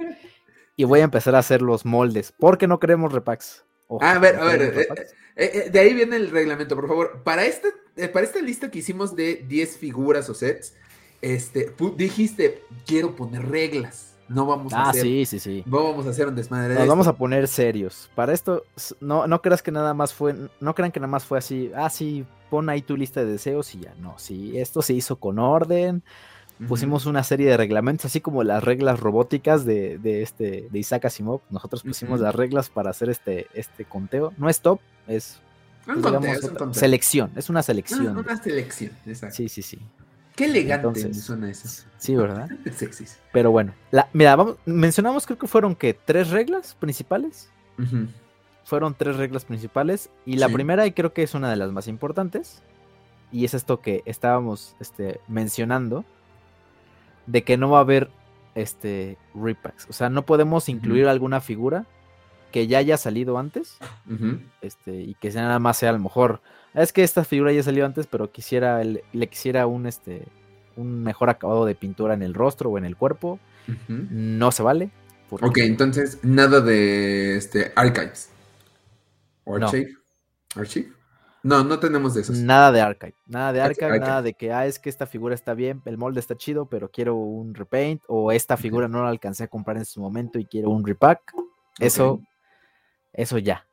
y voy a empezar a hacer los moldes, porque no queremos repacks. a ver, a ver, eh, eh, eh, de ahí viene el reglamento, por favor. Para esta, para esta lista que hicimos de 10 figuras o sets, este, dijiste, quiero poner reglas. No vamos a ah, hacer. sí, sí, sí. No vamos a hacer un desmadre. Nos vamos a poner serios. Para esto, no, no creas que nada más fue. No crean que nada más fue así. Ah, sí, pon ahí tu lista de deseos y ya. No, sí, esto se hizo con orden. Pusimos una serie de reglamentos, así como las reglas robóticas de, de este, de Isaac Asimov. Nosotros pusimos las reglas para hacer este, este conteo. No es top, es, un pues, selección. Es una selección. una selección, exacto. Sí, sí, sí. Qué elegante suena eso. Sí, ¿verdad? Sexy. Pero bueno, mira, vamos, mencionamos creo que fueron que tres reglas principales. Fueron tres reglas principales. Y la primera, y creo que es una de las más importantes, y es esto que estábamos este, mencionando, de que no va a haber este repacks. O sea, no podemos incluir alguna figura que ya haya salido antes. Este, y que nada más sea a lo mejor es que esta figura ya salió antes, pero quisiera le quisiera un este un mejor acabado de pintura en el rostro o en el cuerpo. No se vale. Ok, entonces nada de este archives. Archive. No. Archive. No, no tenemos de esos. Nada de archive. Nada de archive, nada de que ah, es que esta figura está bien, el molde está chido, pero quiero un repaint o esta figura no la alcancé a comprar en su momento y quiero un repack. Eso eso ya.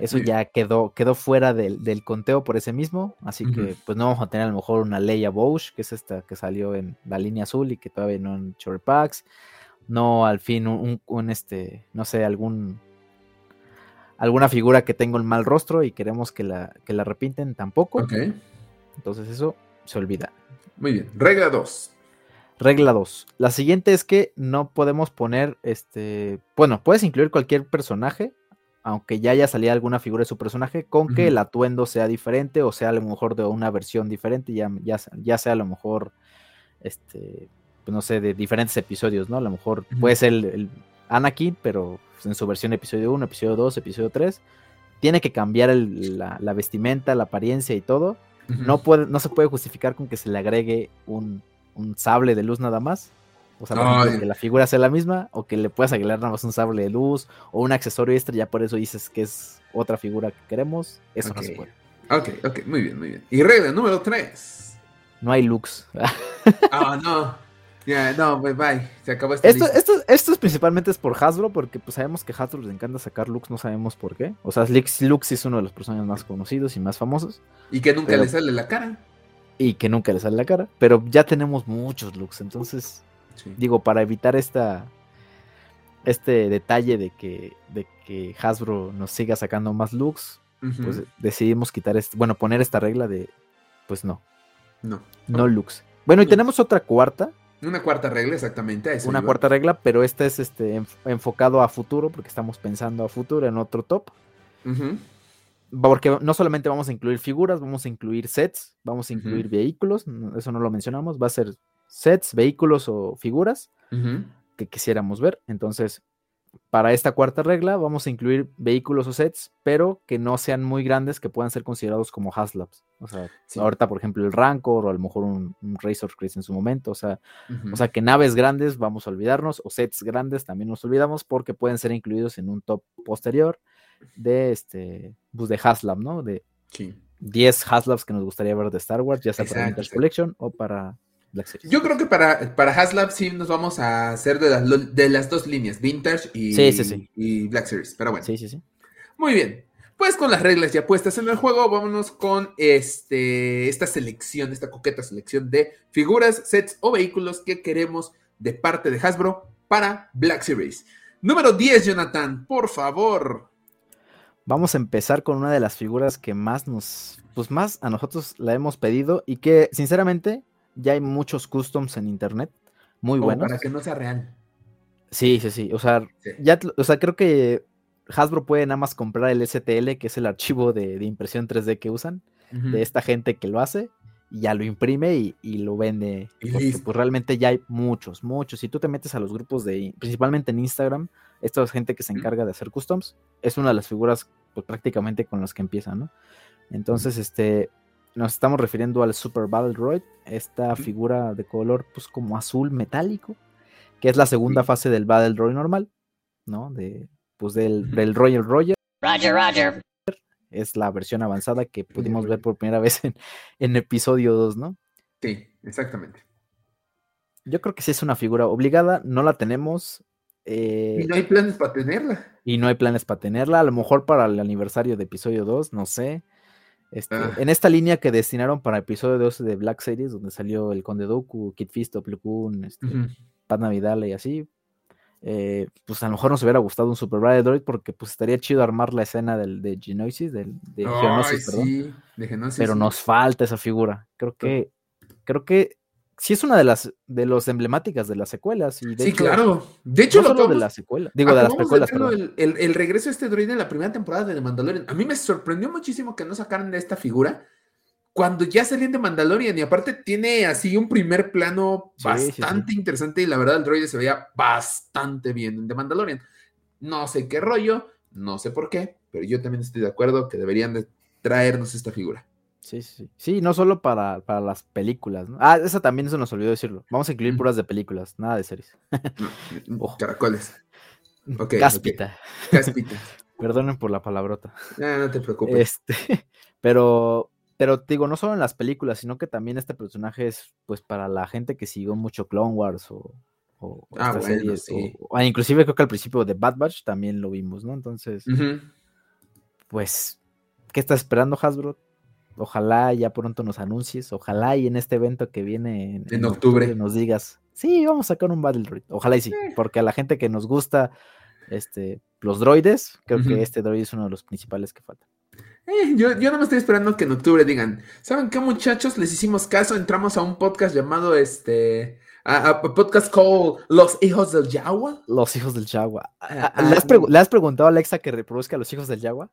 Eso ya quedó, quedó fuera del, conteo por ese mismo, así que pues no vamos a tener a lo mejor una Leia Bosch, que es esta que salió en la línea azul y que todavía no en Short Packs, no al fin un, este, no sé, algún alguna figura que tenga un mal rostro y queremos que la, que la repinten tampoco. Entonces eso se olvida. Muy bien, regla 2. Regla 2. La siguiente es que no podemos poner este, bueno, puedes incluir cualquier personaje aunque ya haya salido alguna figura de su personaje, con que el atuendo sea diferente o sea a lo mejor de una versión diferente, ya, ya, ya sea a lo mejor, este, pues no sé, de diferentes episodios, ¿no? A lo mejor puede ser el, Anakin, pero en su versión episodio 1, episodio 2, episodio 3, tiene que cambiar la, vestimenta, la apariencia y todo. no, puede, no se puede justificar con que se le agregue un, un sable de luz nada más. O sea, que la figura sea la misma, o que le puedas agregar nada más un sable de luz, o un accesorio extra, ya por eso dices que es otra figura que queremos. Eso no se puede. Ok, ok, muy bien, muy bien. Y regla número 3. No hay looks. Ah, no. Ya, no, bye bye. Se acabó este esto, esto, esto, es principalmente es por Hasbro, porque pues sabemos que Hasbro les encanta sacar looks, no sabemos por qué. O sea, Lux es uno de los personajes más conocidos y más famosos. Y que nunca le sale la cara. Y que nunca le sale la cara. Pero ya tenemos muchos looks, entonces Digo, para evitar esta este detalle de que, de que Hasbro nos siga sacando más looks, pues decidimos quitar este, bueno, poner esta regla de pues no. No. No looks. Bueno, y tenemos otra cuarta. Una cuarta regla, exactamente. una cuarta regla, pero esta es este enfocado a futuro, porque estamos pensando a futuro en otro top. Porque no solamente vamos a incluir figuras, vamos a incluir sets, vamos a incluir vehículos, eso no lo mencionamos, va a ser sets, vehículos o figuras que quisiéramos ver. Entonces, para esta cuarta regla vamos a incluir vehículos o sets, pero que no sean muy grandes, que puedan ser considerados como Haslabs. O sea, ahorita, por ejemplo, el Rancor o a lo mejor un, Razor Crest en su momento. O sea, o sea, que naves grandes vamos a olvidarnos, o sets grandes también nos olvidamos, porque pueden ser incluidos en un top posterior de este, pues de Haslab, ¿no? De 10 Haslabs que nos gustaría ver de Star Wars, ya sea para Winter's Collection o para yo creo que para, para Haslab sí nos vamos a hacer de las, de las dos líneas, Vintage y, y Black Series. Pero bueno. Sí, sí, sí. Muy bien. Pues con las reglas ya puestas en el juego, vámonos con este, esta selección, esta coqueta selección de figuras, sets o vehículos que queremos de parte de Hasbro para Black Series. Número 10, Jonathan, por favor. Vamos a empezar con una de las figuras que más nos, pues más a nosotros la hemos pedido y que sinceramente ya hay muchos customs en internet muy buenos. Para que no sea real. Sí, sí, sí. O sea, ya, o sea, creo que Hasbro puede nada más comprar el STL, que es el archivo de, impresión 3D que usan, de esta gente que lo hace, y ya lo imprime y, lo vende. porque, pues realmente ya hay muchos, muchos. Si tú te metes a los grupos de, principalmente en Instagram, esta es gente que se encarga de hacer customs, es una de las figuras pues prácticamente con las que empiezan, ¿no? Entonces, este, nos estamos refiriendo al Super Battle Droid, esta figura de color pues como azul metálico, que es la segunda fase del Battle Droid normal, ¿no? De, pues del, del Royal Roger. Roger, Roger. Es la versión avanzada que pudimos ver por primera vez en, en episodio 2, ¿no? Sí, exactamente. Yo creo que sí es una figura obligada, no la tenemos. Eh, y no hay planes para tenerla. Y no hay planes para tenerla, a lo mejor para el aniversario de episodio 2, no sé. Este, ah. En esta línea que destinaron para episodio 12 de Black Series, donde salió el Conde Doku, Kid Fisto, Plo este, Pat Navidad y así, eh, pues a lo mejor nos hubiera gustado un Super Bright Droid porque pues estaría chido armar la escena del, de Genosis, del, de perdón. Pero nos falta esa figura. Creo que, creo que sí es una de las de los emblemáticas de las secuelas. Y sí, claro. De hecho, lo de la secuela. Digo, de las secuelas. el, el, regreso de este droide en la primera temporada de The Mandalorian. A mí me sorprendió muchísimo que no sacaran de esta figura cuando ya salían de Mandalorian. Y aparte tiene así un primer plano bastante interesante. Y la verdad, el droide se veía bastante bien en The Mandalorian. No sé qué rollo, no sé por qué, pero yo también estoy de acuerdo que deberían de traernos esta figura. Sí, sí. Sí, no solo para, las películas. Ah, esa también se nos olvidó decirlo. Vamos a incluir puras de películas, nada de series. Caracoles. Okay, Cáspita. Cáspita. Perdonen por la palabrota. No, no te preocupes. Este, pero, pero digo, no solo en las películas, sino que también este personaje es, pues, para la gente que siguió mucho Clone Wars o, o ah, series, o, inclusive creo que al principio de Bad Batch también lo vimos, ¿no? Entonces, pues, ¿qué está esperando Hasbro? Ojalá ya pronto nos anuncies, ojalá y en este evento que viene en, octubre. nos digas, sí, vamos a sacar un Battle Droid. Ojalá y sí, porque a la gente que nos gusta este, los droides, creo que este droid es uno de los principales que falta. Eh, yo, yo no me estoy esperando que en octubre digan, ¿saben qué muchachos? Les hicimos caso, entramos a un podcast llamado este... A, podcast called Los Hijos del Yagua. Los Hijos del Yagua. Ah, ¿Le, has ¿Le has preguntado a Alexa que reproduzca a los Hijos del Yagua?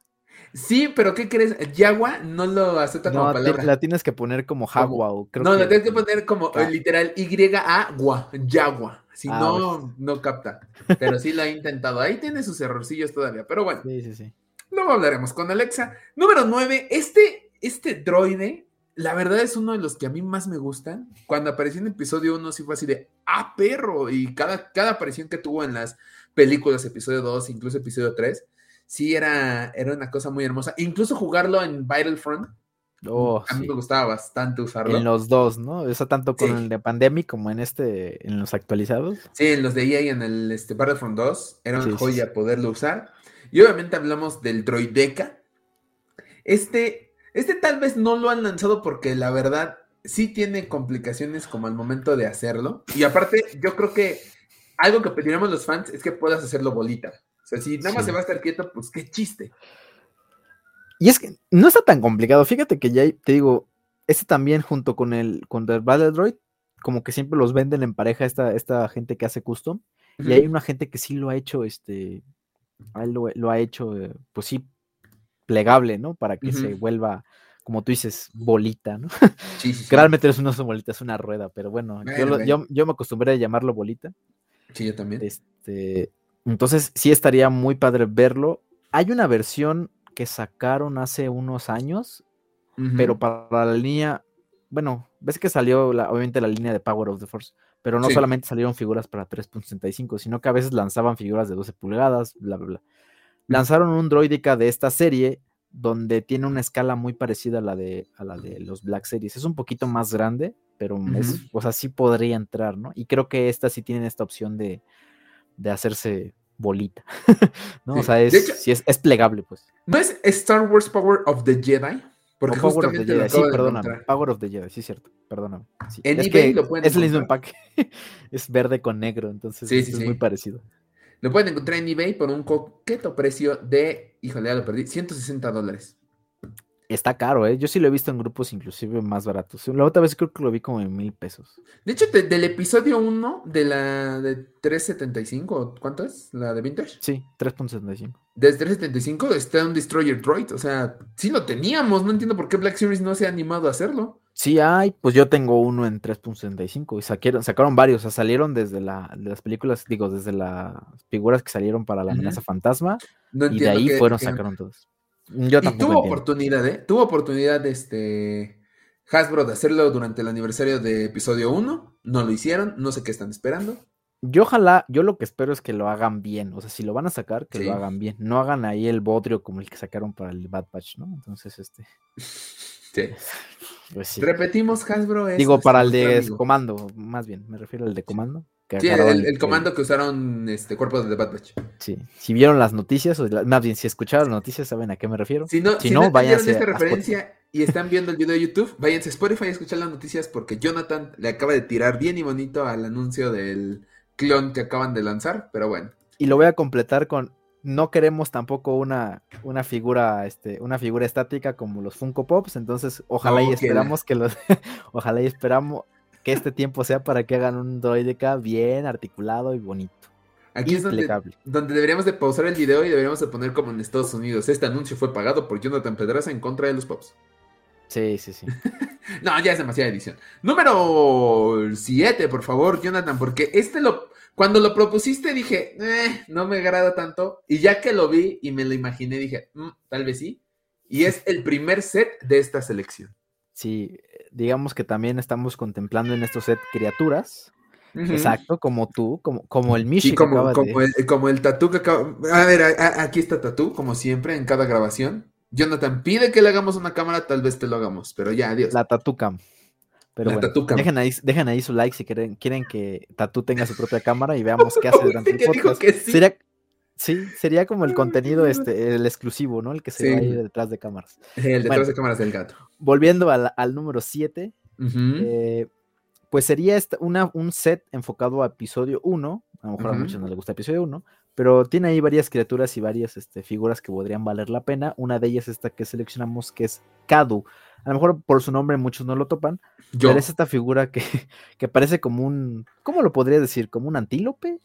Sí, pero ¿qué crees? Yagua no lo acepta como palabra. La tienes que poner como Jagua. Creo no, la tienes que poner como literal Y-A-Gua, Yagua. Si ah, no, no capta. Pero sí lo ha intentado. Ahí tiene sus errorcillos todavía. Pero bueno. Sí, sí, sí. Luego hablaremos con Alexa. Número 9. Este, este droide, la verdad es uno de los que a mí más me gustan. Cuando apareció en episodio 1, sí fue así de, ah, perro. Y cada, cada aparición que tuvo en las películas, episodio 2, incluso episodio 3 sí era, era una cosa muy hermosa. Incluso jugarlo en Battlefront. Oh, a mí me gustaba bastante usarlo. En los dos, ¿no? Eso tanto con el de Pandemic como en este, en los actualizados. Sí, en los de EA y en el este, Battlefront 2. Era una joya poderlo usar. Y obviamente hablamos del Droideca. Este, este tal vez no lo han lanzado porque la verdad sí tiene complicaciones como al momento de hacerlo. Y aparte, yo creo que algo que pediríamos los fans es que puedas hacerlo bolita sea, si nada más se va a estar quieto, pues qué chiste. Y es que no está tan complicado. Fíjate que ya te digo, este también junto con el, con el Battle Droid, como que siempre los venden en pareja esta, esta gente que hace custom. Y hay una gente que sí lo ha hecho, este, lo, ha hecho, eh, pues sí, plegable, ¿no? Para que se vuelva, como tú dices, bolita, ¿no? Sí, sí, Realmente es una bolita, es una rueda, pero bueno, yo, yo, yo, me acostumbré a llamarlo bolita. Sí, yo también. Este, entonces sí estaría muy padre verlo. Hay una versión que sacaron hace unos años, pero para la línea, bueno, ves que salió obviamente la línea de Power of the Force, pero no solamente salieron figuras para 3.65, sino que a veces lanzaban figuras de 12 pulgadas, bla, bla, bla. Lanzaron un droidica de esta serie donde tiene una escala muy parecida a la de, a la de los Black Series. Es un poquito más grande, pero es, o sea, sí podría entrar, ¿no? Y creo que esta sí tienen esta opción de, de hacerse bolita. ¿no? O sea, es, es, plegable, pues. ¿No es Star Wars Power of the Jedi? Porque Power of the Jedi, sí, perdóname. Power of the Jedi, sí, cierto, perdóname. es, que es el mismo empaque. es verde con negro, entonces es muy parecido. Lo pueden encontrar en eBay por un coqueto precio de, híjole, ya lo perdí, 160 dólares. Está caro, ¿eh? Yo sí lo he visto en grupos inclusive más baratos. La otra vez creo que lo vi como en mil pesos. De hecho, del episodio 1 de la de 375, ¿cuánto es? ¿La de Vintage? Sí, 3.75. Desde 375 está un Destroyer Droid. O sea, sí lo teníamos. No entiendo por qué Black Series no se ha animado a hacerlo. Sí hay, pues yo tengo uno en 3.75 y sacaron, sacaron varios, o sea, salieron desde la, las películas, digo, desde las figuras que salieron para la amenaza fantasma y de ahí fueron, sacaron todos. Yo tampoco. tuvo oportunidad, ¿eh? Tuvo oportunidad este Hasbro de hacerlo durante el aniversario de episodio 1. No lo hicieron, no sé qué están esperando. Yo ojalá, yo lo que espero es que lo hagan bien. O sea, si lo van a sacar, que lo hagan bien. No hagan ahí el bodrio como el que sacaron para el Bad Patch, ¿no? Entonces, este. Sí. Pues Repetimos, Hasbro. Digo, para el de comando, más bien, me refiero al de comando. Sí, el, comando que usaron este cuerpo de The Bad Batch. Sí, si vieron las noticias, o más bien, si escucharon las noticias, saben a qué me refiero. Si no, si, no, esta referencia y están viendo el video de YouTube, váyanse a Spotify a escuchar las noticias porque Jonathan le acaba de tirar bien y bonito al anuncio del clon que acaban de lanzar, pero bueno. Y lo voy a completar con no queremos tampoco una, una figura, este, una figura estática como los Funko Pops, entonces ojalá y esperamos que los, ojalá y esperamos que este tiempo sea para que hagan un droideca bien articulado y bonito. Aquí es donde, donde, deberíamos de pausar el video y deberíamos de poner como en Estados Unidos. Este anuncio fue pagado por Jonathan Pedraza en contra de los Pops. Sí, sí, sí. no, ya es demasiada edición. Número 7, por favor, Jonathan, porque este lo cuando lo propusiste dije, eh, no me agrada tanto. Y ya que lo vi y me lo imaginé, dije, mm, tal vez sí. Y es el primer set de esta selección. Sí, digamos que también estamos contemplando en estos set criaturas. Exacto, como tú, como, como el Mishi. como, como, el, como el tatú que acaba. A ver, aquí está tatú, como siempre, en cada grabación. Jonathan pide que le hagamos una cámara, tal vez te lo hagamos, pero ya, adiós. La Tatu Cam. Pero bueno, dejen ahí, dejen ahí su like si quieren, quieren que Tatu tenga su propia cámara y veamos qué hace durante el podcast. sí. Sería, sí, sería como el contenido este, el exclusivo, ¿no? El que se va ahí detrás de cámaras. El detrás de cámaras del gato. Volviendo al, número 7, eh, pues sería una, un set enfocado a episodio 1. A lo mejor a muchos no les gusta episodio 1, pero tiene ahí varias criaturas y varias este, figuras que podrían valer la pena. Una de ellas esta que seleccionamos, que es Kadu. A lo mejor por su nombre muchos no lo topan, pero es esta figura que, que, parece como un, ¿cómo lo podría decir? ¿Como un antílope?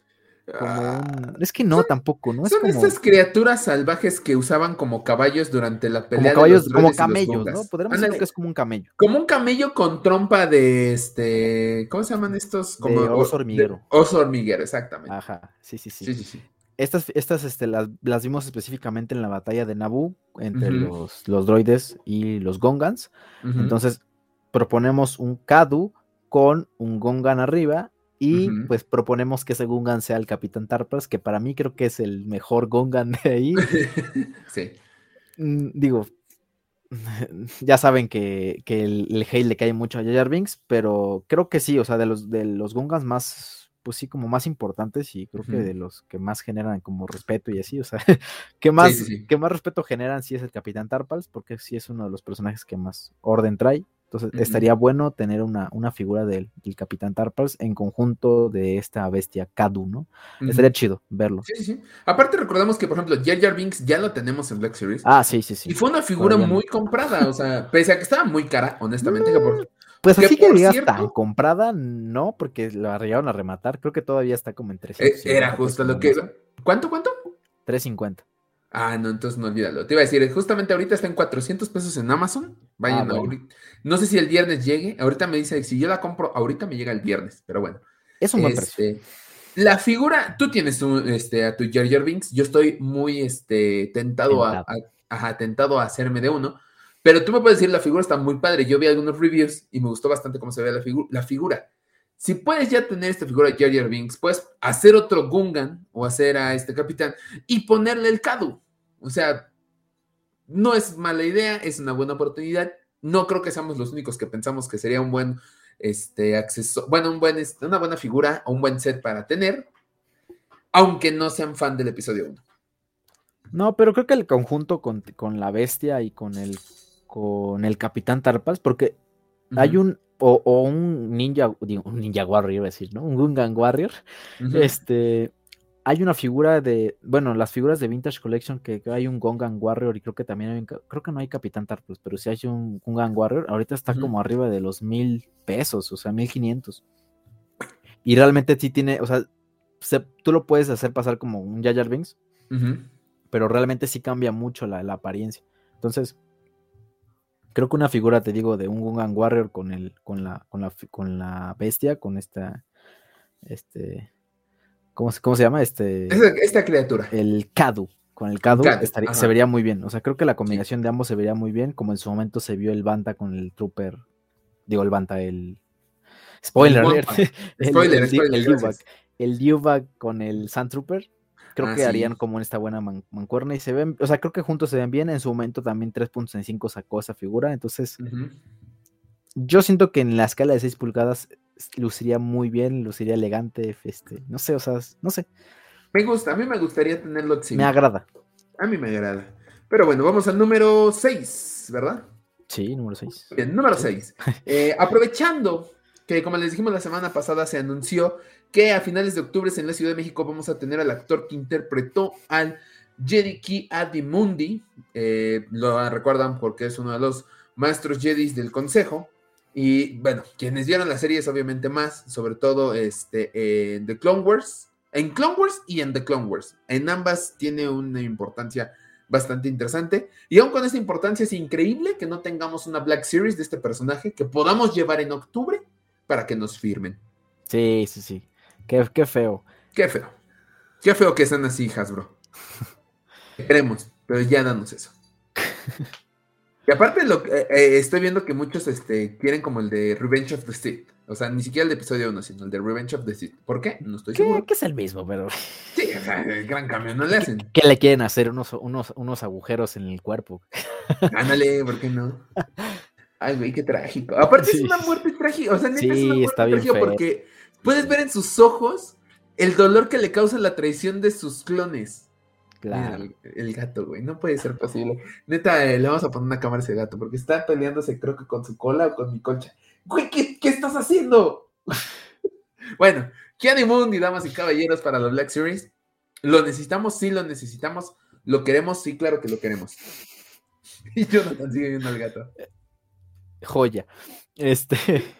Ah, es que no, tampoco, ¿no? son estas criaturas salvajes que usaban como caballos durante la pelea. Como caballos, como camellos, ¿no? Podríamos decir que es como un camello. Como un camello con trompa de este. ¿Cómo se llaman estos? Como oso hormiguero. oso hormiguero, exactamente. Ajá, sí, sí, sí. sí, sí, sí. Estas, estas este, las, las, vimos específicamente en la batalla de Naboo entre los, los, droides y los Gongans. Entonces, proponemos un Kadu con un Gongan arriba y pues proponemos que ese Gungan sea el Capitán Tarpas, que para mí creo que es el mejor Gongan de ahí. sí. Mm, digo, ya saben que, que el, el, hate le cae mucho a Jar Binks, pero creo que sí, o sea, de los, de los Gongans más pues sí, como más importantes y creo que de los que más generan como respeto y así, o sea, que más, que más respeto generan si es el Capitán Tarpals, porque sí es uno de los personajes que más orden trae. Entonces, estaría bueno tener una, una figura del, Capitán Tarpals en conjunto de esta bestia Kadu, ¿no? Estaría chido verlo. Sí, sí. Aparte, recordamos que, por ejemplo, Jar Jar Binks ya lo tenemos en Black Series. Ah, sí, sí, sí. Y fue una figura muy comprada, o sea, pese a que estaba muy cara, honestamente, por, pues así que digas tan comprada, no, porque la arriesgaron a rematar. Creo que todavía está como en 300. Eh, era justo lo que. ¿Cuánto, cuánto? 350. Ah, no, entonces no olvídalo. Te iba a decir, justamente ahorita está en 400 pesos en Amazon. Vayan ah, No sé si el viernes llegue. Ahorita me dice, si yo la compro, ahorita me llega el viernes, pero bueno. Es un buen precio. Este, la figura, tú tienes este, a tu Jar Jar Binks. Yo estoy muy este, tentado, A, a, tentado a hacerme de uno. Pero tú me puedes decir, la figura está muy padre. Yo vi algunos reviews y me gustó bastante cómo se ve la, la figura. Si puedes ya tener esta figura de Jar Jar Binks, puedes hacer otro Gungan o hacer a este capitán y ponerle el Kadu. O sea, no es mala idea, es una buena oportunidad. No creo que seamos los únicos que pensamos que sería un buen este, acceso, bueno, un buen, este, una buena figura o un buen set para tener, aunque no sean fan del episodio 1. No, pero creo que el conjunto con, con la bestia y con el con el Capitán Tarpas, porque hay un, o, un ninja, un ninja warrior, iba a decir, ¿no? Un Gungan warrior, este, hay una figura de, bueno, las figuras de Vintage Collection que hay un Gongan Warrior y creo que también hay un, creo que no hay Capitán Tartus, pero si hay un Gungan Warrior, ahorita está como arriba de los mil pesos, o sea, mil quinientos. Y realmente sí tiene, o sea, tú lo puedes hacer pasar como un Jar Binks, pero realmente sí cambia mucho la, apariencia. Entonces, creo que una figura, te digo, de un Gungan Warrior con el, con la, con la, con la bestia, con esta, este, ¿Cómo, se llama? Este. Esta, criatura. El Kadu. Con el Kadu, se vería muy bien. O sea, creo que la combinación de ambos se vería muy bien. Como en su momento se vio el Banta con el Trooper. Digo, el Banta, el. Spoiler el, spoiler, el, el, con el Sand Trooper. Creo ah, que harían como en esta buena mancuerna y se ven, o sea, creo que juntos se ven bien. En su momento también 3.5 sacó esa figura. Entonces, yo siento que en la escala de 6 pulgadas luciría muy bien, luciría elegante, este, no sé, o sea, no sé. Me gusta, a mí me gustaría tenerlo. Me agrada. A mí me agrada. Pero bueno, vamos al número 6, ¿verdad? Sí, número 6. Bien, número 6. Eh, aprovechando que, como les dijimos la semana pasada, se anunció que a finales de octubre en la Ciudad de México vamos a tener al actor que interpretó al Jedi Adimundi. Eh, lo recuerdan porque es uno de los maestros Jedis del Consejo. Y bueno, quienes vieron la serie es obviamente más, sobre todo este, en The Clone Wars, en Clone Wars y en The Clone Wars. En ambas tiene una importancia bastante interesante. Y aún con esta importancia es increíble que no tengamos una Black Series de este personaje que podamos llevar en octubre para que nos firmen. Sí, sí, sí. Qué, qué feo. Qué feo. Qué feo que sean así, Hasbro. Queremos, pero ya danos eso. Y aparte lo eh, eh, estoy viendo que muchos este, quieren como el de Revenge of the Sith. O sea, ni siquiera el de episodio 1, sino el de Revenge of the Sith. ¿Por qué? No estoy seguro. Que es el mismo, pero. Sí, o sea, el gran cambio no le hacen. ¿Qué, le quieren hacer? Unos, unos, unos agujeros en el cuerpo. Ándale, ¿por qué no? Ay, güey, qué trágico. Aparte es una muerte trágica. O sea, neta es una muerte está bien trágica porque puedes ver en sus ojos el dolor que le causa la traición de sus clones. Claro. El, gato, güey, no puede ser posible. Neta, eh, le vamos a poner una cámara a ese gato, porque está peleándose, creo que con su cola o con mi concha. Güey, ¿qué, estás haciendo? bueno, Kiani Mundi, damas y caballeros, para la Black Series. ¿Lo necesitamos? Sí, lo necesitamos. ¿Lo queremos? Sí, claro que lo queremos. y yo no sigue viendo al gato. Joya. Este.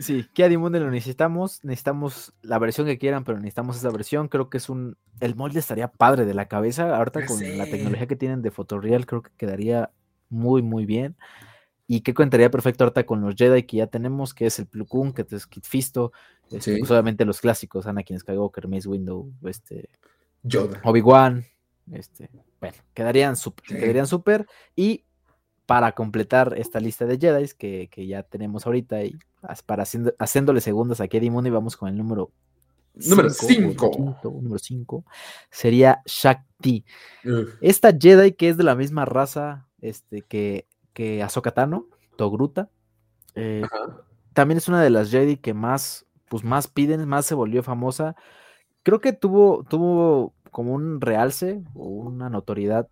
Sí, que Adimunde lo necesitamos. Necesitamos la versión que quieran, pero necesitamos esa versión. Creo que es un. El molde estaría padre de la cabeza. Ahorita con la tecnología que tienen de Fotoreal, creo que quedaría muy, muy bien. Y que contaría perfecto ahorita con los Jedi que ya tenemos, que es el Plukun, que es Kit Fisto, este, pues, obviamente los clásicos, Anakin Skywalker, Mace Window, este, Obi-Wan, este, bueno, quedarían súper, quedarían súper. Y para completar esta lista de Jedi que, que ya tenemos ahorita y para haciendo, haciéndole segundas a Keddy y vamos con el número Número 5. Número 5 sería Shakti. Esta Jedi que es de la misma raza este, que, que Ahsoka Tano, Togruta. Eh, también es una de las Jedi que más, pues más piden, más se volvió famosa. Creo que tuvo, tuvo como un realce o una notoriedad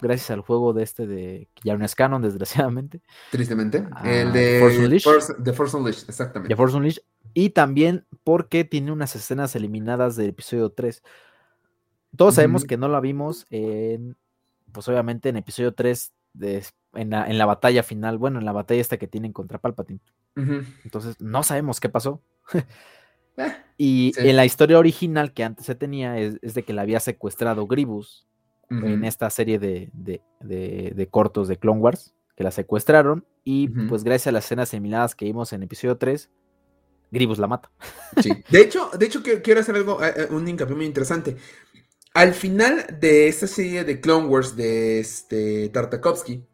gracias al juego de este de que ya no es canon, desgraciadamente. Tristemente. Ah, el de Force Unleashed. de Force Unleashed, exactamente. De Force Unleashed. Y también porque tiene unas escenas eliminadas del episodio 3. Todos sabemos que no la vimos en, pues obviamente en episodio 3, de, en, la, en, la, batalla final, bueno, en la batalla esta que tienen contra Palpatine. Entonces, no sabemos qué pasó. Eh, y en la historia original que antes se tenía es, es, de que la había secuestrado Gribus en esta serie de, cortos de Clone Wars, que la secuestraron, y pues gracias a las escenas eliminadas que vimos en episodio 3, Gribus la mata. Sí. De hecho, de hecho quiero hacer algo, eh, eh, un hincapié muy interesante. Al final de esta serie de Clone Wars de este Tartakovsky,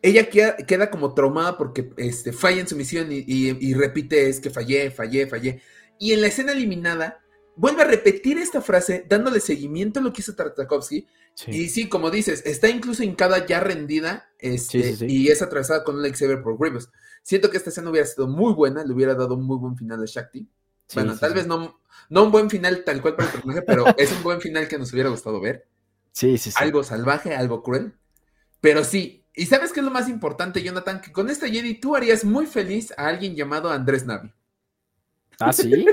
ella queda, como traumada porque este, falla en su misión y, y, repite es que fallé, fallé, fallé. Y en la escena eliminada, vuelve a repetir esta frase dándole seguimiento a lo que hizo Tartakovsky y sí, como dices, está incluso hincada ya rendida este, y es atravesada con un lightsaber por Grievous. Siento que esta escena hubiera sido muy buena, le hubiera dado un muy buen final a Shakti. bueno, tal vez no, no un buen final tal cual para el personaje, pero es un buen final que nos hubiera gustado ver. Sí, sí, sí. Algo salvaje, algo cruel. Pero sí, y ¿sabes qué es lo más importante, Jonathan? Que con esta Jedi tú harías muy feliz a alguien llamado Andrés Navi. ¿Ah, sí?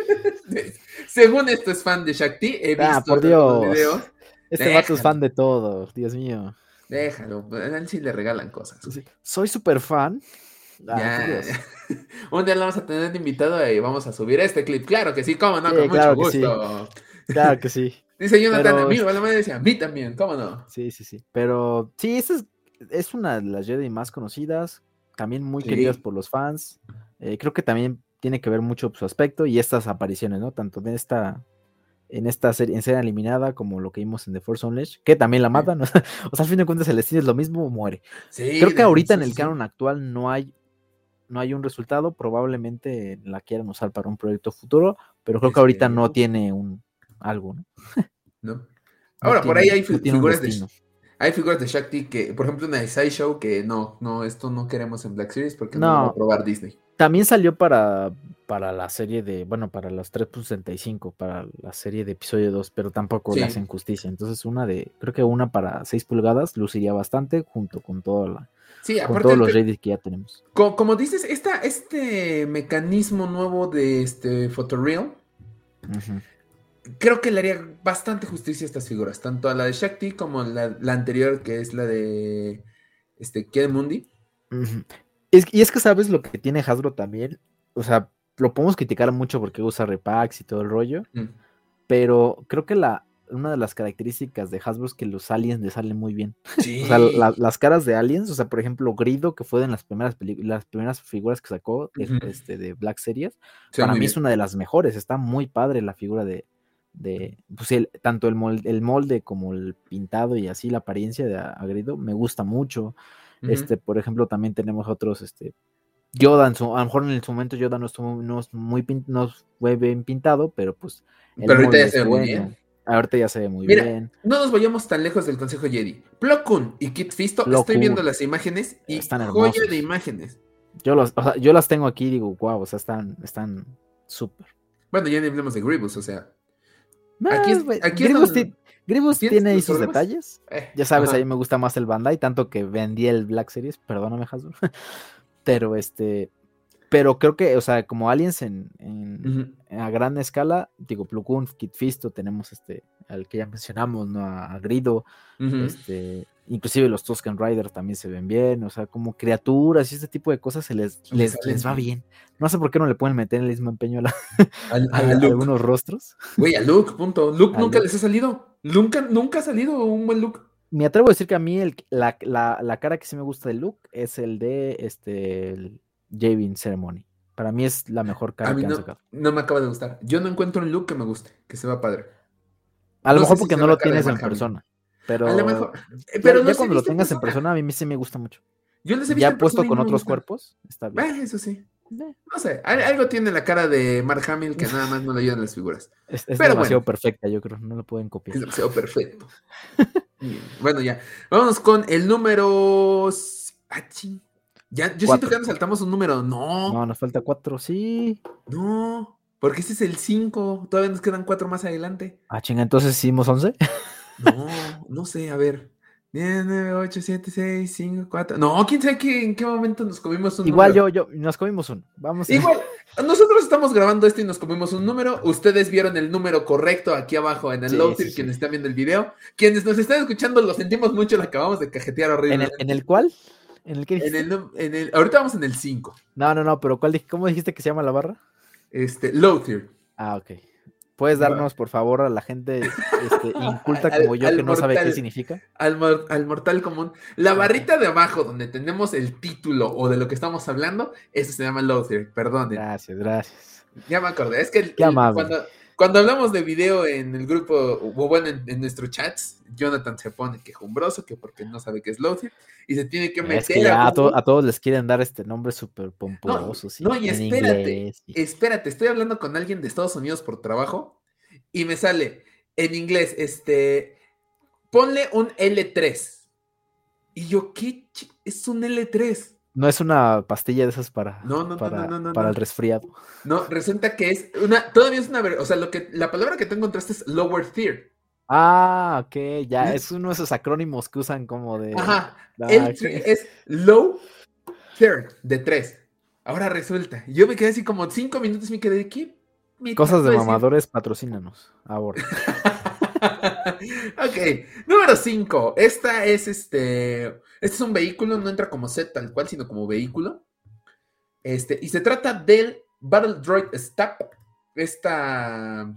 Según esto es fan de Shakti, he visto ah, por los Dios. videos. Este Déjalo. vato es fan de todo, Dios mío. Déjalo, a él sí le regalan cosas. Soy súper fan. Ah, Ya. por. Un día lo vamos a tener de invitado y vamos a subir este clip. Claro que sí, cómo no, Sí, con mucho claro sí. gusto. Claro que sí. Dice Jonathan, Pero- a mí, la madre decía, a mí también, cómo no. Sí, sí, sí. Pero sí, esta es, es una de las Jedi más conocidas, también muy Sí. queridas por los fans. Eh, creo que también tiene que ver mucho su aspecto y estas apariciones, ¿no? Tanto en esta, en esta serie, en serie eliminada como lo que vimos en The Force Unleashed, que también la matan. ¿no? o sea, al fin de cuentas el destino es lo mismo, muere. Sí, Creo que de- ahorita sí, en el sí, sí. canon actual no hay no hay un resultado, probablemente la quieran usar para un proyecto futuro, pero creo que ahorita no tiene un algo, ¿no? ¿no? No Ahora, por ahí hay no figuras de. Hay figuras de Shakti que, por ejemplo, una de Sideshow que no, no, esto no queremos en Black Series porque no, lo va No. a probar Disney. También salió para, para la serie de, bueno, para los 3.65, para la serie de episodio 2, pero tampoco Sí. le hacen justicia. Entonces, una de, creo que una para 6 pulgadas luciría bastante junto con toda la, Sí, con aparte, todos los que- que ya tenemos. co- como, dices, esta, este mecanismo nuevo de este Photoreal, Ujú. Creo que le haría bastante justicia a estas figuras, tanto a la de Shakti como la, la anterior, que es la de este Mundi. Es- y es que sabes lo que tiene Hasbro también, o sea, lo podemos criticar mucho porque usa repacks y todo el rollo, Mm. pero creo que la, una de las características de Hasbro es que los aliens le salen muy bien. Sí. O sea, la- las caras de aliens, o sea, por ejemplo, Grido, que fue de las primeras las primeras figuras que sacó de, Ujú. este, de Black Series, para mí bien. es una de las mejores, está muy padre la figura de, de pues el- tanto el molde, el molde como el pintado y así la apariencia de a- a Grido, me gusta mucho. Este, por ejemplo, también tenemos otros, este, Yoda, en su- a lo mejor en su momento Yoda no estuvo, no es muy pin- no fue bien pintado, pero pues Pero ahorita ya se ve muy bien. Ahorita ya se ve muy Mira, bien. No nos vayamos tan lejos del Consejo Jedi. Plo Koon y Kit Fisto, Plo estoy viendo las imágenes y Están joya de imágenes. Yo, los, o sea, yo las tengo aquí y digo, wow, o sea, están están súper. Bueno, ya ni hablemos de Grievous, o sea. Aquí es- güey, aquí es Grievous, donde tiene ahí sus problemas. detalles. eh, Ya sabes, ajá. a mí me gusta más el Bandai, tanto que vendí el Black Series, perdóname, Hasbro. Pero este, pero creo que, o sea, como aliens en, a gran escala, digo, Plo Koon, Kit Fisto, tenemos este, al que ya mencionamos, ¿no? A, Grido, este, inclusive los Tusken Riders también se ven bien, o sea, como criaturas y este tipo de cosas se les, Les les, va bien. No sé por qué no le pueden meter el mismo empeño a, la- Al- a a Luke. algunos rostros. Güey, a Luke, punto. Luke nunca Luke. les ha salido. Nunca, nunca ha salido un buen Luke. Me atrevo a decir que a mí el, la, la- la cara que sí me gusta de Luke es el de este el Javin Ceremony. Para mí es la mejor cara A mí que han no, sacado. no me acaba de gustar. Yo no encuentro un look que me guste, que se vea padre. A lo no mejor porque no lo tienes en persona. Pero, A lo mejor. eh, ya- Pero ya, no se cuando lo tengas en persona. a mí sí me gusta mucho. Yo les he visto Ya puesto con otros cuerpos, está bien. Eh, eso sí. No sé, al- algo tiene la cara de Mark Hamill que nada más no le ayudan las figuras. Es, es Pero demasiado bueno. perfecta, yo creo. No lo pueden copiar. Es demasiado perfecto. Bueno, ya. Vámonos con el número. Ah, ching. Ya, yo siento que ya nos saltamos un número. No, No, nos falta cuatro, sí. no. Porque ese es el 5. Todavía nos quedan cuatro más adelante. Ah, chinga, entonces hicimos 11. No, no sé, a ver. 10, 9, 8, 7, 6, 5, 4. No, quién sabe qué- en qué momento nos comimos un Igual número. yo, yo, nos comimos uno. Vamos a- Igual, nosotros estamos grabando esto y nos comimos un número. Ustedes vieron el número correcto aquí abajo en el Sí, load sí, quienes están viendo el video. Quienes nos están escuchando, lo sentimos mucho, lo acabamos de cajetear horrible. ¿En el, ¿En el cual? ¿En el que En el, num- en el- ahorita vamos en el 5. No, no, no, pero ¿cuál, ¿cómo dijiste que se llama la barra? Este, low tier. Ah, ok. ¿Puedes darnos, por favor, a la gente este, inculta Al- como yo al que no sabe qué significa? Al, mor- al mortal común. La barrita de abajo, donde tenemos el título o de lo que estamos hablando, eso se llama tier. Perdonen. Gracias, gracias. Ya me acordé. Es que el- el- cuando, cuando hablamos de video en el grupo, o bueno, en, en nuestros chats, Jonathan se pone quejumbroso, que porque no sabe qué es Lothir, y se tiene que meter Es que ya a, to- Google. a todos les quieren dar este nombre súper pomposo. sí, no, y espérate, inglés, Espérate, estoy hablando con alguien de Estados Unidos por trabajo, y me sale en inglés, este, ponle un L3. Y yo, ¿qué? Es un L3. No es una pastilla de esas para, No, para, no, el resfriado. No, resulta que es una, todavía es una, o sea, lo que, la palabra que tú encontraste es lower tier. Ah, ok, ya, es uno de esos acrónimos que usan como de... Ajá, Ah, El es low third de 3. Ahora resulta. Yo me quedé así como 5 minutos y me quedé, ¿qué Cosas de mamadores, patrocínanos. Ahora. ok, número 5. Esta es este. Este es un vehículo, no entra como set tal cual, sino como vehículo. Este, y se trata del Battle Droid Stab. Esta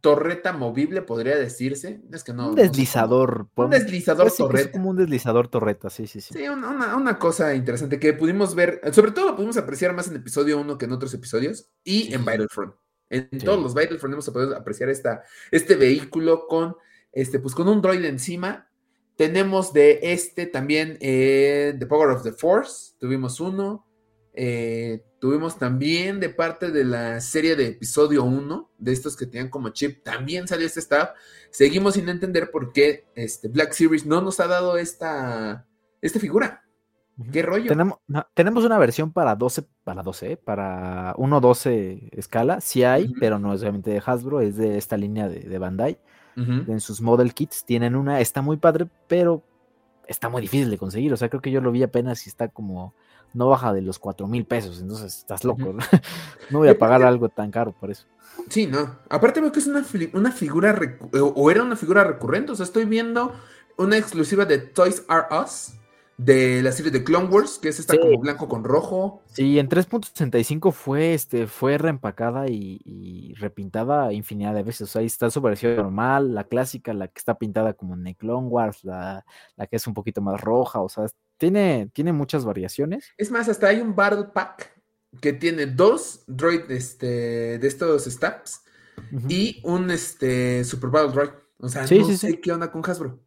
torreta movible, podría decirse. Es que no. Un deslizador. un deslizador torreta. Es como un deslizador torreta, sí, sí, sí. Sí, una, cosa interesante que pudimos ver, sobre todo lo pudimos apreciar más en episodio 1 que en otros episodios y en Battlefront. En todos los Battlefront hemos podido apreciar esta, este vehículo con, este, pues con un droid encima. Tenemos de este también eh, The Power of the Force, tuvimos uno. Eh, tuvimos también de parte de la serie de episodio 1, de estos que tenían como chip, también salió este staff. Seguimos sin entender por qué este Black Series no nos ha dado esta, esta figura. ¿Qué rollo? Tenemos, tenemos una versión para 12, para 12, para 1.12 escala, sí hay, pero no es obviamente de Hasbro, es de esta línea de, Bandai. En sus model kits tienen una, está muy padre, pero está muy difícil de conseguir. O sea, creo que yo lo vi apenas y está como, no baja de los 4 mil pesos, entonces estás loco. no voy a pagar algo tan caro por eso. Sí, no. Aparte veo que es una, una figura, o era una figura recurrente, o sea, estoy viendo una exclusiva de Toys R Us de la serie de Clone Wars, que es esta como blanco con rojo. Sí, en 3.65 fue, este, fue reempacada y, repintada infinidad de veces. O sea, ahí está su versión normal, la clásica, la que está pintada como en Clone Wars, la, la, que es un poquito más roja. O sea, tiene, tiene muchas variaciones. Es más, hasta hay un Battle Pack que tiene dos droid este, de estos stabs y un este, Super Battle Droid. O sea, no sé qué onda con Hasbro.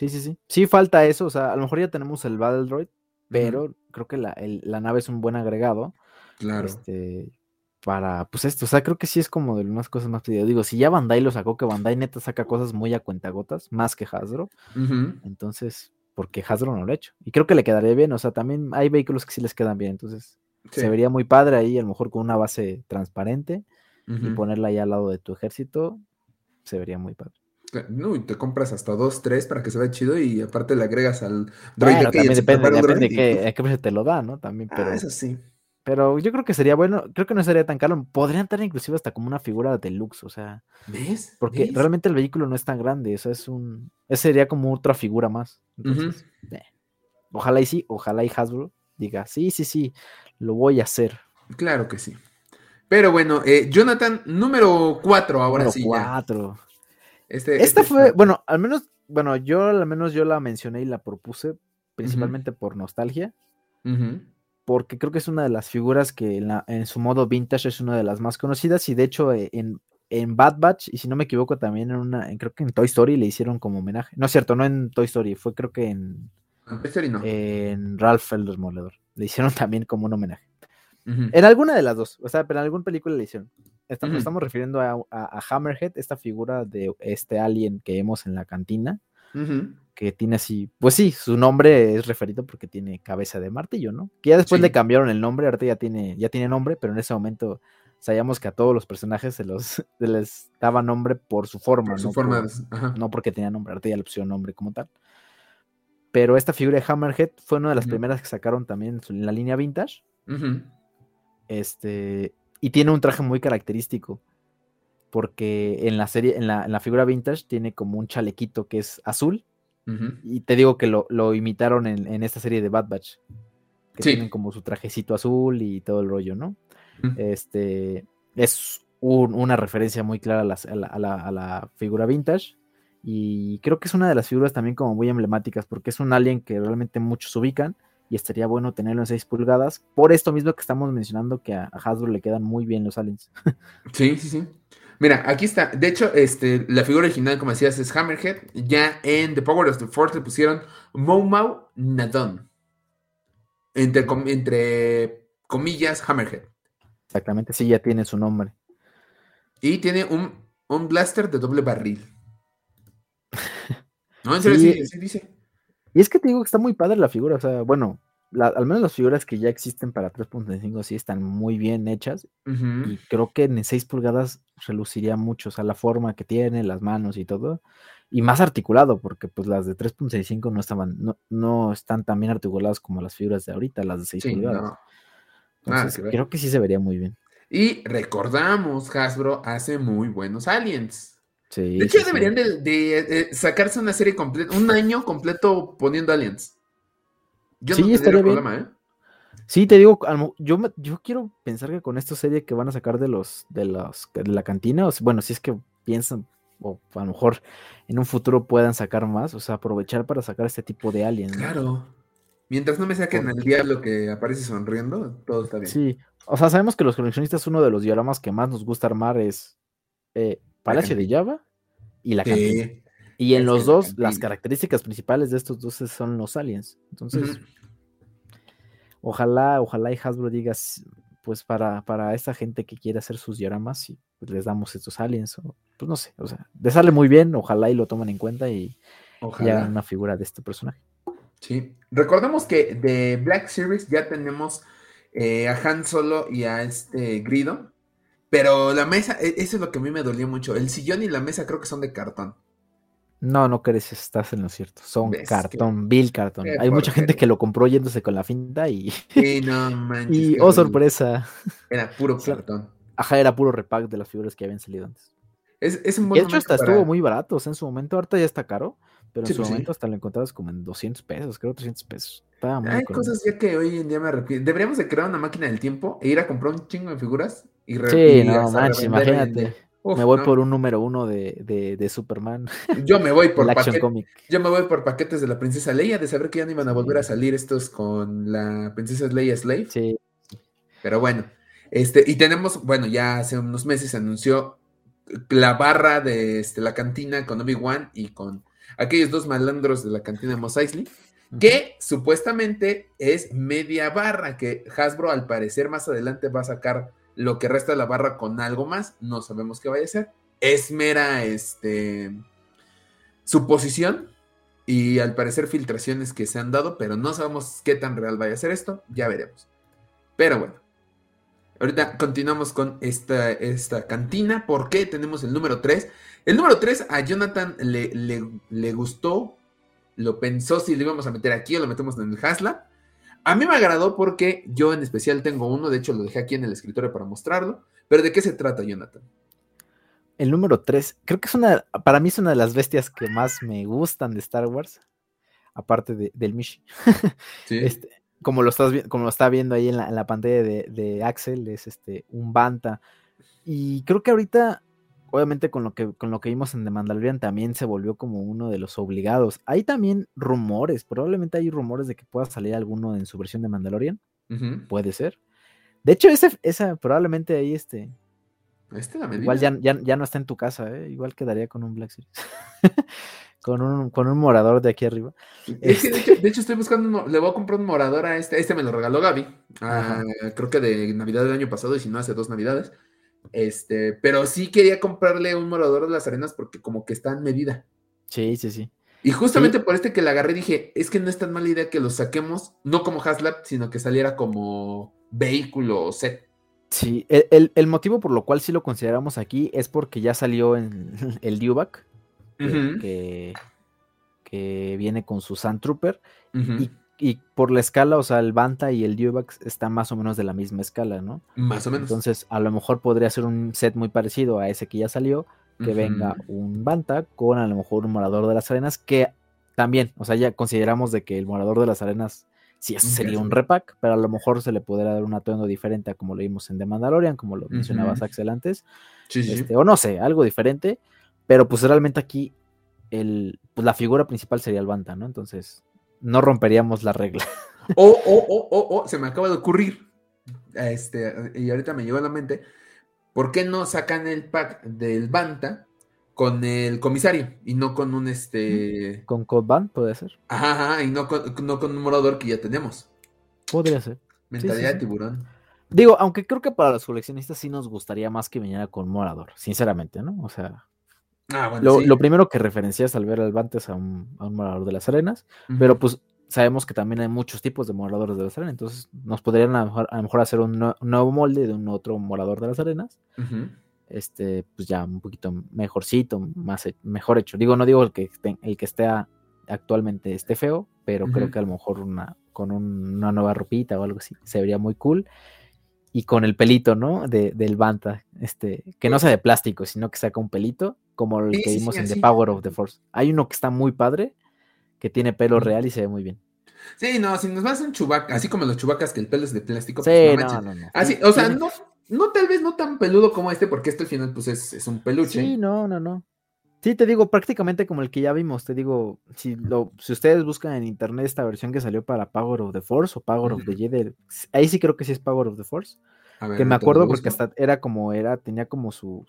Sí, sí, sí. Sí falta eso, o sea, a lo mejor ya tenemos el Battle Droid, pero creo que la, nave es un buen agregado. Claro. Este, para, pues esto, o sea, creo que sí es como de unas cosas más pedidas. Digo, si ya Bandai lo sacó, que Bandai neta saca cosas muy a cuentagotas, más que Hasbro. Entonces, porque Hasbro no lo ha hecho. Y creo que le quedaría bien, o sea, también hay vehículos que sí les quedan bien, entonces se vería muy padre ahí, a lo mejor con una base transparente y ponerla ahí al lado de tu ejército, se vería muy padre. No, y te compras hasta dos, tres para que se vea chido y aparte le agregas al droid también depende, depende de qué, qué te lo da, ¿no? También, ah, pero. eso sí. Pero yo creo que sería bueno, creo que no sería tan caro. Podrían tener inclusive hasta como una figura deluxe, o sea. ¿Ves? Porque realmente el vehículo no es tan grande, eso es un. Ese sería como otra figura más. Entonces, eh, Ojalá y sí, ojalá y Hasbro diga, sí, sí, sí, lo voy a hacer. Claro que sí. Pero bueno, eh, Jonathan, número cuatro, ahora número sí. Cuatro. Este, Esta este fue, bueno, al menos, bueno, yo al menos yo la mencioné y la propuse principalmente por nostalgia. Porque creo que es una de las figuras que en, su modo vintage es una de las más conocidas. Y de hecho, eh, en, en Bad Batch, y si no me equivoco, también en una, creo que en Toy Story le hicieron como homenaje. No es cierto, no en Toy Story, fue creo que en. En Ralph el Desmoledor. Le hicieron también como un homenaje. En alguna de las dos, o sea, pero en alguna película le hicieron. Estamos, estamos refiriendo a, Hammerhead, esta figura de este alien que vemos en la cantina, que tiene así, pues sí, su nombre es referido porque tiene cabeza de martillo, ¿no? Que ya después le cambiaron el nombre, ahorita ya tiene, ya tiene nombre, pero en ese momento sabíamos que a todos los personajes se, los, les daba nombre por su forma, ¿no? forma no porque tenía nombre, ahorita ya le pusieron nombre como tal. Pero esta figura de Hammerhead fue una de las primeras que sacaron también en la línea vintage. Este, y tiene un traje muy característico. Porque en la serie, en la, figura vintage, tiene como un chalequito que es azul. Y te digo que lo, imitaron en, esta serie de Bad Batch. Que tienen como su trajecito azul y todo el rollo, ¿no? Este es una referencia muy clara a la, figura vintage. Y creo que es una de las figuras también como muy emblemáticas, porque es un alien que realmente muchos ubican y estaría bueno tenerlo en 6 pulgadas. Por esto mismo que estamos mencionando que a, Hasbro le quedan muy bien los aliens. Sí, sí, sí. Mira, aquí está. De hecho, este, la figura original, como decías, es Hammerhead. Ya en The Power of the Force le pusieron Mau Mau Nadon. Entre, entre comillas, Hammerhead. Exactamente, sí, ya tiene su nombre. Y tiene un, un blaster de doble barril. No, en serio, sí, sí dice. Y es que te digo que está muy padre la figura, o sea, bueno, al menos las figuras que ya existen para 3.5 sí están muy bien hechas y creo que en 6 pulgadas reluciría mucho, o sea, la forma que tiene, las manos y todo, y más articulado, porque pues las de 3.65 no estaban, no, no están tan bien articuladas como las figuras de ahorita, las de 6 pulgadas. Ah, Entonces, creo que sí se vería muy bien. Y recordamos, Hasbro hace muy buenos aliens. Sí, de hecho, sí, sí. deberían de, de, de sacarse una serie completa, un año completo poniendo aliens. Yo no tendría bien. problema, ¿eh? Sí, te digo, yo, yo quiero pensar que con esta serie que van a sacar de los de los de la cantina, o bueno, si es que piensan, o a lo mejor en un futuro puedan sacar más, o sea, aprovechar para sacar este tipo de aliens. ¿no? Claro. Mientras no me saquen al diablo que aparece sonriendo, todo está bien. Sí, o sea, sabemos que los coleccionistas uno de los dioramas que más nos gusta armar es eh, Palacio de Java y la cantina. Sí. Y en es los la dos, las características principales de estos dos son los aliens. Entonces, ojalá, ojalá y Hasbro digas, pues para, para esta gente que quiere hacer sus dioramas, y pues, les damos estos aliens, o, pues no sé, o sea, les sale muy bien, ojalá y lo tomen en cuenta y, y Ojalá. hagan una figura de este personaje. Sí. Recordemos que de Black Series ya tenemos eh, a Han Solo y a este Grido. Pero la mesa, e- eso es lo que a mí me dolió mucho. El sillón y la mesa creo que son de cartón. No, no crees, estás en lo cierto. Son cartón, bill cartón. qué Hay mucha gente que lo compró yéndose con la finta y, Y no manches. y oh horrible. sorpresa. Era puro cartón. Ajá, era puro repack de las figuras que habían salido antes. Es, es un Y buen de hecho hasta para- estuvo muy barato, o sea, en su momento, ahorita ya está caro, pero Sí, en su pues sí. momento hasta lo encontrabas como en 200 pesos, creo 300 pesos. Estaba muy Hay cosas ya que hoy en día me arrepiento. Deberíamos de crear una máquina del tiempo e ir a comprar un chingo de figuras y Sí, y no manches, imagínate. Uf, me voy no. por un número uno de, de, de Superman, Yo me voy por el Action paquete- Comic. Yo me voy por paquetes de la princesa Leia, de saber que ya no iban a volver a salir estos con la princesa Leia Slave. Sí, Pero bueno, este, y tenemos, bueno, ya hace unos meses se anunció la barra de este, la cantina con Obi-Wan y con aquellos dos malandros de la cantina de Mos Eisley, que supuestamente es media barra, que Hasbro al parecer más adelante va a sacar lo que resta de la barra con algo más, no sabemos qué vaya a ser. Es mera, este, suposición y al parecer filtraciones que se han dado, pero no sabemos qué tan real vaya a ser esto, ya veremos. Pero bueno, ahorita continuamos con esta, esta cantina, porque tenemos el número 3. El número 3 a Jonathan le, le, le gustó, lo pensó si lo íbamos a meter aquí o lo metemos en el Haslab. A mí me agradó porque yo en especial tengo uno, de hecho lo dejé aquí en el escritorio para mostrarlo. Pero ¿de qué se trata, Jonathan? El número 3, creo que es una, para mí es una de las bestias que más me gustan de Star Wars, aparte de- del Mishi. Sí. Este, como lo estás como lo está viendo ahí en la, en la pantalla de, de Axel, es este un Banta. Y creo que ahorita, obviamente, con lo que con lo que vimos en The Mandalorian, también se volvió como uno de los obligados. Hay también rumores, probablemente hay rumores de que pueda salir alguno en su versión de Mandalorian. Puede ser. De hecho, ese, esa probablemente ahí este. Este la medida. Igual ya, ya, ya no está en tu casa, ¿eh? Igual quedaría con un Black Series. con, un, con un morador de aquí arriba. Es que de Este- hecho, de hecho estoy buscando, un le voy a comprar un morador a este, este me lo regaló Gaby, ah, creo que de Navidad del año pasado y si no hace dos Navidades, este, pero sí quería comprarle un morador de las arenas porque como que está en medida. Sí, sí, sí. Y justamente por este que la agarré dije, es que no es tan mala idea que lo saquemos, no como Haslab, sino que saliera como vehículo o set. Sí, el, el- el motivo por lo cual sí lo consideramos aquí es porque ya salió en el Dewback, que, Ujú, que, que viene con su Sand Trooper, y, y por la escala, o sea, el Banta y el Dewback están más o menos de la misma escala, ¿no? Más o menos. Entonces, a lo mejor podría ser un set muy parecido a ese que ya salió, que venga un Banta con a lo mejor un Morador de las Arenas, que también, o sea, ya consideramos de que el Morador de las Arenas sí eso sería un repack, pero a lo mejor se le podrá dar un atuendo diferente a como lo vimos en The Mandalorian, como lo mencionabas Ujú. Axel antes, Sí, sí, sí. este, o no sé, algo diferente, pero pues realmente aquí el, pues la figura principal sería el Banta, ¿no? Entonces, no romperíamos la regla. O, o, o, o, o, se me acaba de ocurrir, este, y ahorita me llegó a la mente, ¿por qué no sacan el pack del Banta con el comisario y no con un, este, Con Code Band puede ser, ajá, ajá, y no con, no con un morador que ya tenemos? podría ser. Mentalidad sí. de tiburón. Digo, aunque creo que para los coleccionistas sí nos gustaría más que viniera con Morador, sinceramente, ¿no? O sea, Ah, bueno, lo, sí. lo primero que referencias al ver al Bantes a un, a un Morador de las Arenas, Ujú. pero pues sabemos que también hay muchos tipos de Moradores de las Arenas, entonces nos podrían a lo mejor, a lo mejor hacer un, nue- un nuevo molde de un otro Morador de las Arenas, este, pues ya un poquito mejorcito, más mejor hecho. Digo, no digo el que el que esté a- actualmente esté feo, pero creo que a lo mejor una, con un- una nueva ropita o algo así se vería muy cool. y con el pelito, ¿no? De, del Banta, este, que no sea de plástico, sino que saca un pelito, como el que vimos en The Power of the Force. Hay uno que está muy padre, que tiene pelo real y se ve muy bien. Sí, no, si nos vas a un chubaca, así como los chubacas que el pelo es de plástico, pues sí, no, no, no, Así, o sea, no, no tal vez no tan peludo como este, porque este al final pues es, es un peluche. Sí, no, no, no. Sí, te digo, prácticamente como el que ya vimos, te digo, si lo, si ustedes buscan en internet esta versión que salió para Power of the Force o Power of the Jedi, ahí sí creo que sí es Power of the Force. que me acuerdo porque hasta era como, era, tenía como su,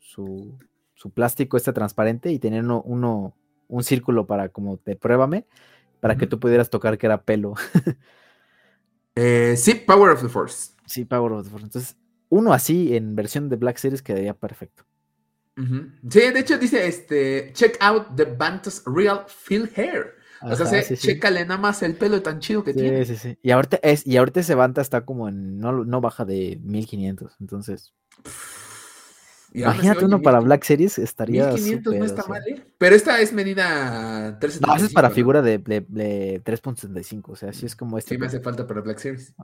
su, su plástico este transparente y tenía uno, uno, un círculo para como te pruébame, para que tú pudieras tocar que era pelo. eh, sí, Power of the Force. Sí, Power of the Force. Entonces, uno así en versión de Black Series quedaría perfecto. Sí, de hecho dice, este, check out the Bantus Real Field Hair. o sea, sí, chécale nada más el pelo tan chido que tiene. Sí, sí, sí. Y ahorita, es, y ahorita ese Banta está como en, no, no baja de 1500, entonces... Imagínate uno para Black Series, estaría 1500 no está mal, ¿eh? Pero esta es medida 3.75. No, esa es para figura de, de, de 3.75, o sea, así es como este. Sí me hace falta para Black Series.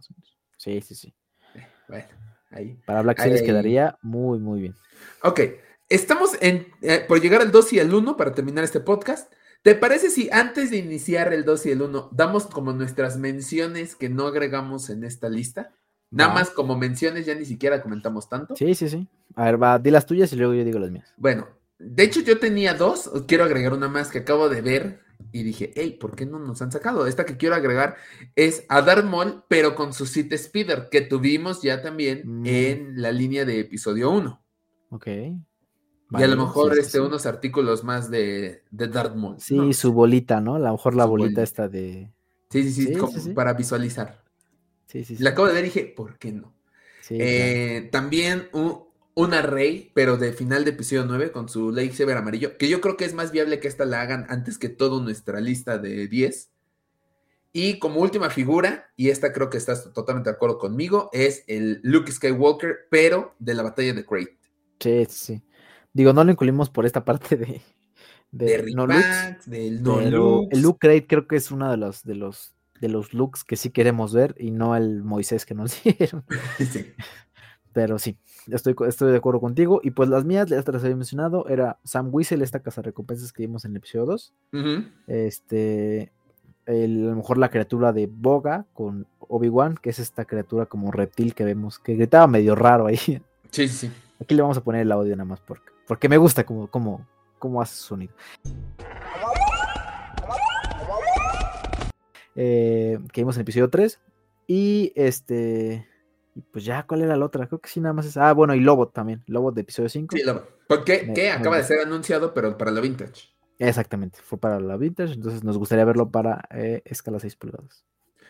Sí, sí, sí. Eh, bueno, ahí. Para Black Series quedaría muy, muy bien. Ok, Estamos en, eh, por llegar al 2 y el 1 para terminar este podcast. ¿Te parece si antes de iniciar el 2 y el 1 damos como nuestras menciones que no agregamos en esta lista? Nada más como menciones, ya ni siquiera comentamos tanto. Sí, sí, sí. A ver, va, di las tuyas y luego yo digo las mías. Bueno, de hecho yo tenía dos, quiero agregar una más que acabo de ver y dije, hey, ¿por qué no nos han sacado? Esta que quiero agregar es a Darth pero con su City Speeder, que tuvimos ya también mm. en la línea de episodio 1. Ok y a lo mejor este, unos artículos más de, de Dartmouth. Sí, su bolita, ¿no? A lo mejor la bolita, está de. Sí, sí, sí, para visualizar. Sí, sí, La acabo de ver y dije, ¿por qué no? Eh, también un, un, array, pero de final de episodio 9 con su lightsaber amarillo, que yo creo que es más viable que esta la hagan antes que toda nuestra lista de 10. Y como última figura, y esta creo que estás totalmente de acuerdo conmigo, es el Luke Skywalker, pero de la batalla de Crate. Sí, sí. Digo, no lo incluimos por esta parte de. De, no looks, del no El look crate creo que es uno de los, de los de los looks que sí queremos ver y no el Moisés que nos dieron. Sí. Pero sí, estoy, estoy de acuerdo contigo. Y pues las mías, ya te las había mencionado, era Sam Whistle, esta casa recompensas que vimos en el episodio 2. Este, a lo mejor la criatura de Boga con Obi-Wan, que es esta criatura como reptil que vemos, que gritaba medio raro ahí. Sí, sí, sí. Aquí le vamos a poner el audio nada más porque, porque me gusta cómo, cómo, cómo hace su sonido. Eh, que vimos en el episodio 3. Y este. Y pues ya, ¿cuál era la otra? Creo que sí, nada más es. Ah, bueno, y Lobot también. Lobot de episodio 5. Sí, Lobot. Porque que acaba de ser anunciado, pero para la Vintage. Exactamente, fue para la Vintage. Entonces nos gustaría verlo para eh, escala 6 pulgadas.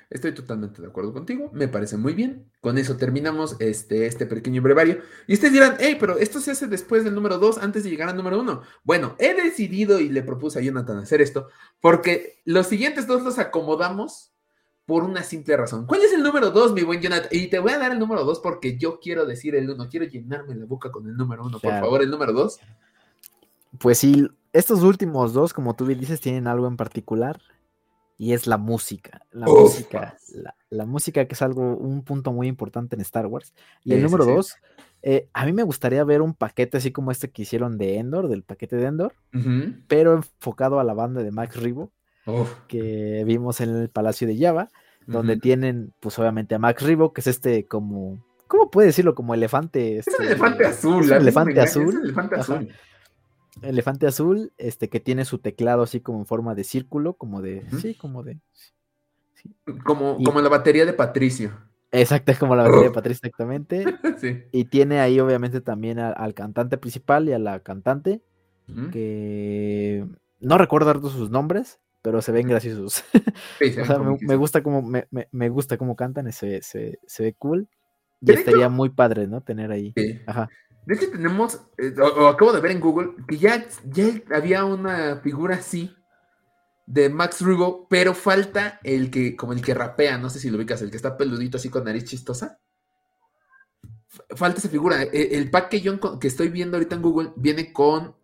Estoy totalmente de acuerdo contigo, me parece muy bien. Con eso terminamos este, este pequeño brevario. Y ustedes dirán, hey, pero esto se hace después del número 2, antes de llegar al número 1. Bueno, he decidido y le propuse a Jonathan hacer esto, porque los siguientes dos los acomodamos por una simple razón. ¿Cuál es el número 2, mi buen Jonathan? Y te voy a dar el número 2 porque yo quiero decir el 1, quiero llenarme la boca con el número 1. Por favor, el número 2. Pues sí, estos últimos dos, como tú bien dices, tienen algo en particular y es la música. La música, la, música que es algo, un punto muy importante en Star Wars. Y el número dos, eh, a mí me gustaría ver un paquete así como este que hicieron de Endor, del paquete de Endor, pero enfocado a la banda de Max Ribo, que vimos en el Palacio de Java, donde tienen, pues obviamente a Max Ribo, que es este como, ¿cómo puede decirlo? Como elefante. es un este, elefante azul. Es un elefante azul. Es un elefante azul elefante azul, este que tiene su teclado así como en forma de círculo, como de, sí, como de, como, como la batería de Patricio. Exacto, es como la batería de Patricio, exactamente. Y tiene ahí obviamente también al cantante principal y a la cantante, que no recuerdo todos sus nombres, pero se ven graciosos. me, gusta como, me, gusta cómo cantan, se, se, se ve cool. Y estaría muy padre, ¿no? Tener ahí. Ajá. De hecho, tenemos, eh, o, acabo de ver en Google, que ya, ya había una figura así de Max Rubo, pero falta el que, como el que rapea, no sé si lo ubicas, el que está peludito así con nariz chistosa. Falta esa figura. E, el, pack que yo que estoy viendo ahorita en Google viene con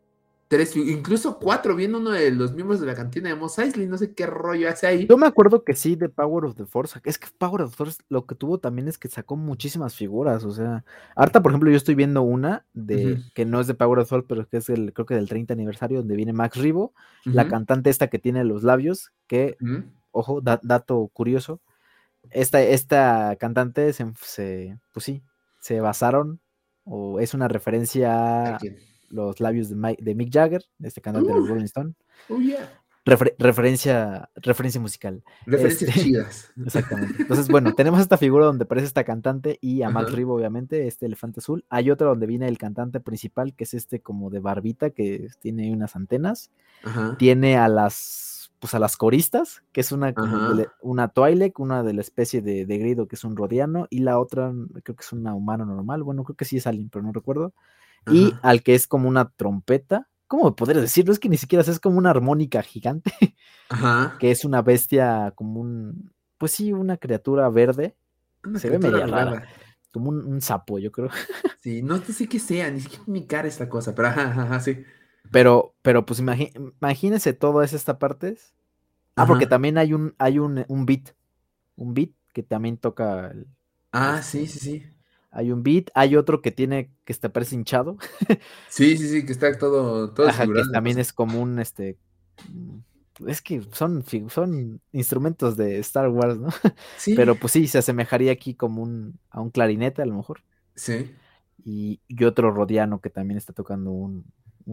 tres, incluso cuatro, viendo uno de los miembros de la cantina de Mos Eisley, no sé qué rollo hace ahí. Yo me acuerdo que sí, de Power of the Force. Es que Power of the Force lo que tuvo también es que sacó muchísimas figuras. O sea, ahorita, por ejemplo, yo estoy viendo una de que no es de Power of the Force, pero que es el, creo que del 30 aniversario, donde viene Max Rivo, la cantante esta que tiene los labios, que, ojo, dato curioso, esta, esta cantante se, pues sí, se basaron, o es una referencia los labios de, de Mick Jagger, este cantante de Rolling Stone. Oh, yeah. referencia, referencia musical. Referencias este, chidas. Exactamente. Entonces, bueno, tenemos esta figura donde aparece esta cantante y a Max Ribo, obviamente, este elefante azul. Hay otra donde viene el cantante principal, que es este como de barbita, que tiene unas antenas. Tiene a las pues a las coristas, que es una, una Twi'lek, una de la especie de, de, grido que es un rodiano, y la otra creo que es una humano normal, bueno, creo que sí es alguien, pero no recuerdo y al que es como una trompeta. ¿Cómo podría decirlo? Es que ni siquiera es como una armónica gigante, que es una bestia como un, pues sí, una criatura verde. Se ve media rara. Como un, sapo, yo creo. Sí, no sé qué sea, ni siquiera mi cara esta cosa, pero ajá, sí. Pero, pero pues imagínese todo es esta parte. Ah, porque también hay un, hay un, un beat. Un beat que también toca. El, ah, sí, sí, sí. Hay un beat, hay otro que tiene, que está parece hinchado. sí, sí, sí, que está todo, todo Ajá, que también es como un, este, mm, es que son, son instrumentos de Star Wars, ¿no? Sí. Pero pues sí, se asemejaría aquí como un, a un clarinete a lo mejor. Sí. Y, otro rodiano que también está tocando un,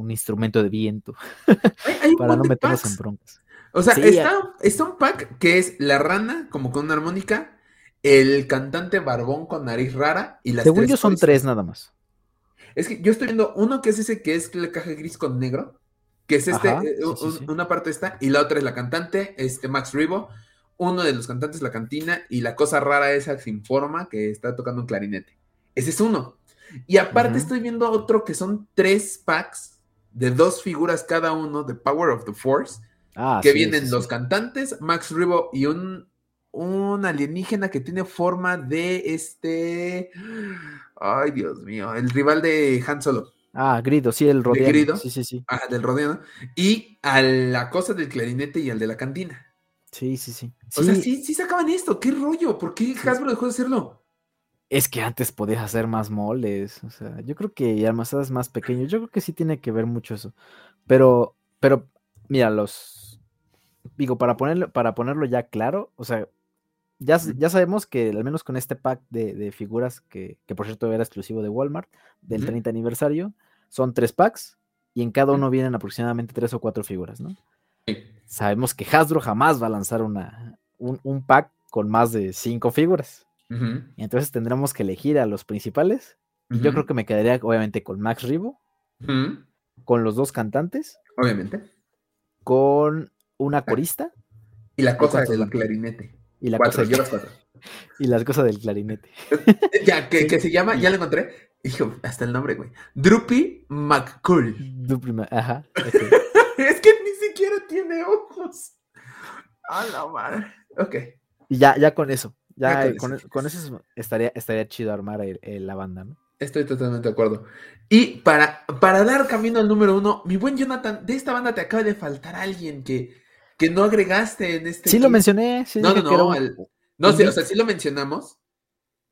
instrumento de viento. para no meternos en broncas. O sea, está, está un pack que es la rana, como con una armónica, el cantante barbón con nariz rara y las Según yo son tres nada más. Es que yo estoy viendo uno que es ese que es la caja gris con negro, que es este, eh, una parte está, y la otra es la cantante, este Max Ribo, uno de los cantantes la cantina, y la cosa rara esa sin forma que está tocando un clarinete. Ese es uno. Y aparte estoy viendo otro que son tres packs de dos figuras cada uno de Power of the Force, ah, que vienen los cantantes, Max Ribo y un un alienígena que tiene forma de este. Ay, Dios mío, el rival de Han Solo. Ah, Grido, sí, el Rodiano. Grido. Sí, sí, sí. Ah, del Rodiano. Y a la cosa del clarinete y al de la cantina. Sí, sí, sí. O sea, sí, sí sacaban esto. ¿Qué rollo? ¿Por qué Hasbro dejó de hacerlo? Es que antes podías hacer más moldes. O sea, yo creo que y almacenas más pequeños. Yo creo que sí tiene que ver mucho eso. Pero, pero, mira, los. Digo, para ponerlo, para ponerlo ya claro, o sea, ya, sabemos que al menos con este pack de, figuras, que, por cierto era exclusivo de Walmart, del 30 aniversario, son tres packs y en cada uno vienen aproximadamente tres o cuatro figuras, ¿no? Sabemos que Hasbro jamás va a lanzar una, un, pack con más de cinco figuras. Y entonces tendremos que elegir a los principales. Y yo creo que me quedaría obviamente con Max Ribo, con los dos cantantes. Obviamente. Con una corista. Y la cosa del clarinete. Y la cosa Y las cosas del clarinete. ya, que, se llama, ya lo encontré. Hijo, hasta el nombre, güey. Droopy McCool. Droopy, ajá. es que ni siquiera tiene ojos. A la madre. Ok. Y ya, ya con eso. Ya, con, eso. estaría, estaría chido armar la banda, ¿no? Estoy totalmente de acuerdo. Y para, para dar camino al número uno, mi buen Jonathan, de esta banda te acaba de faltar alguien que que no agregaste en este. Sí, lo mencioné. no, no, no. no sé, o sea, sí lo mencionamos,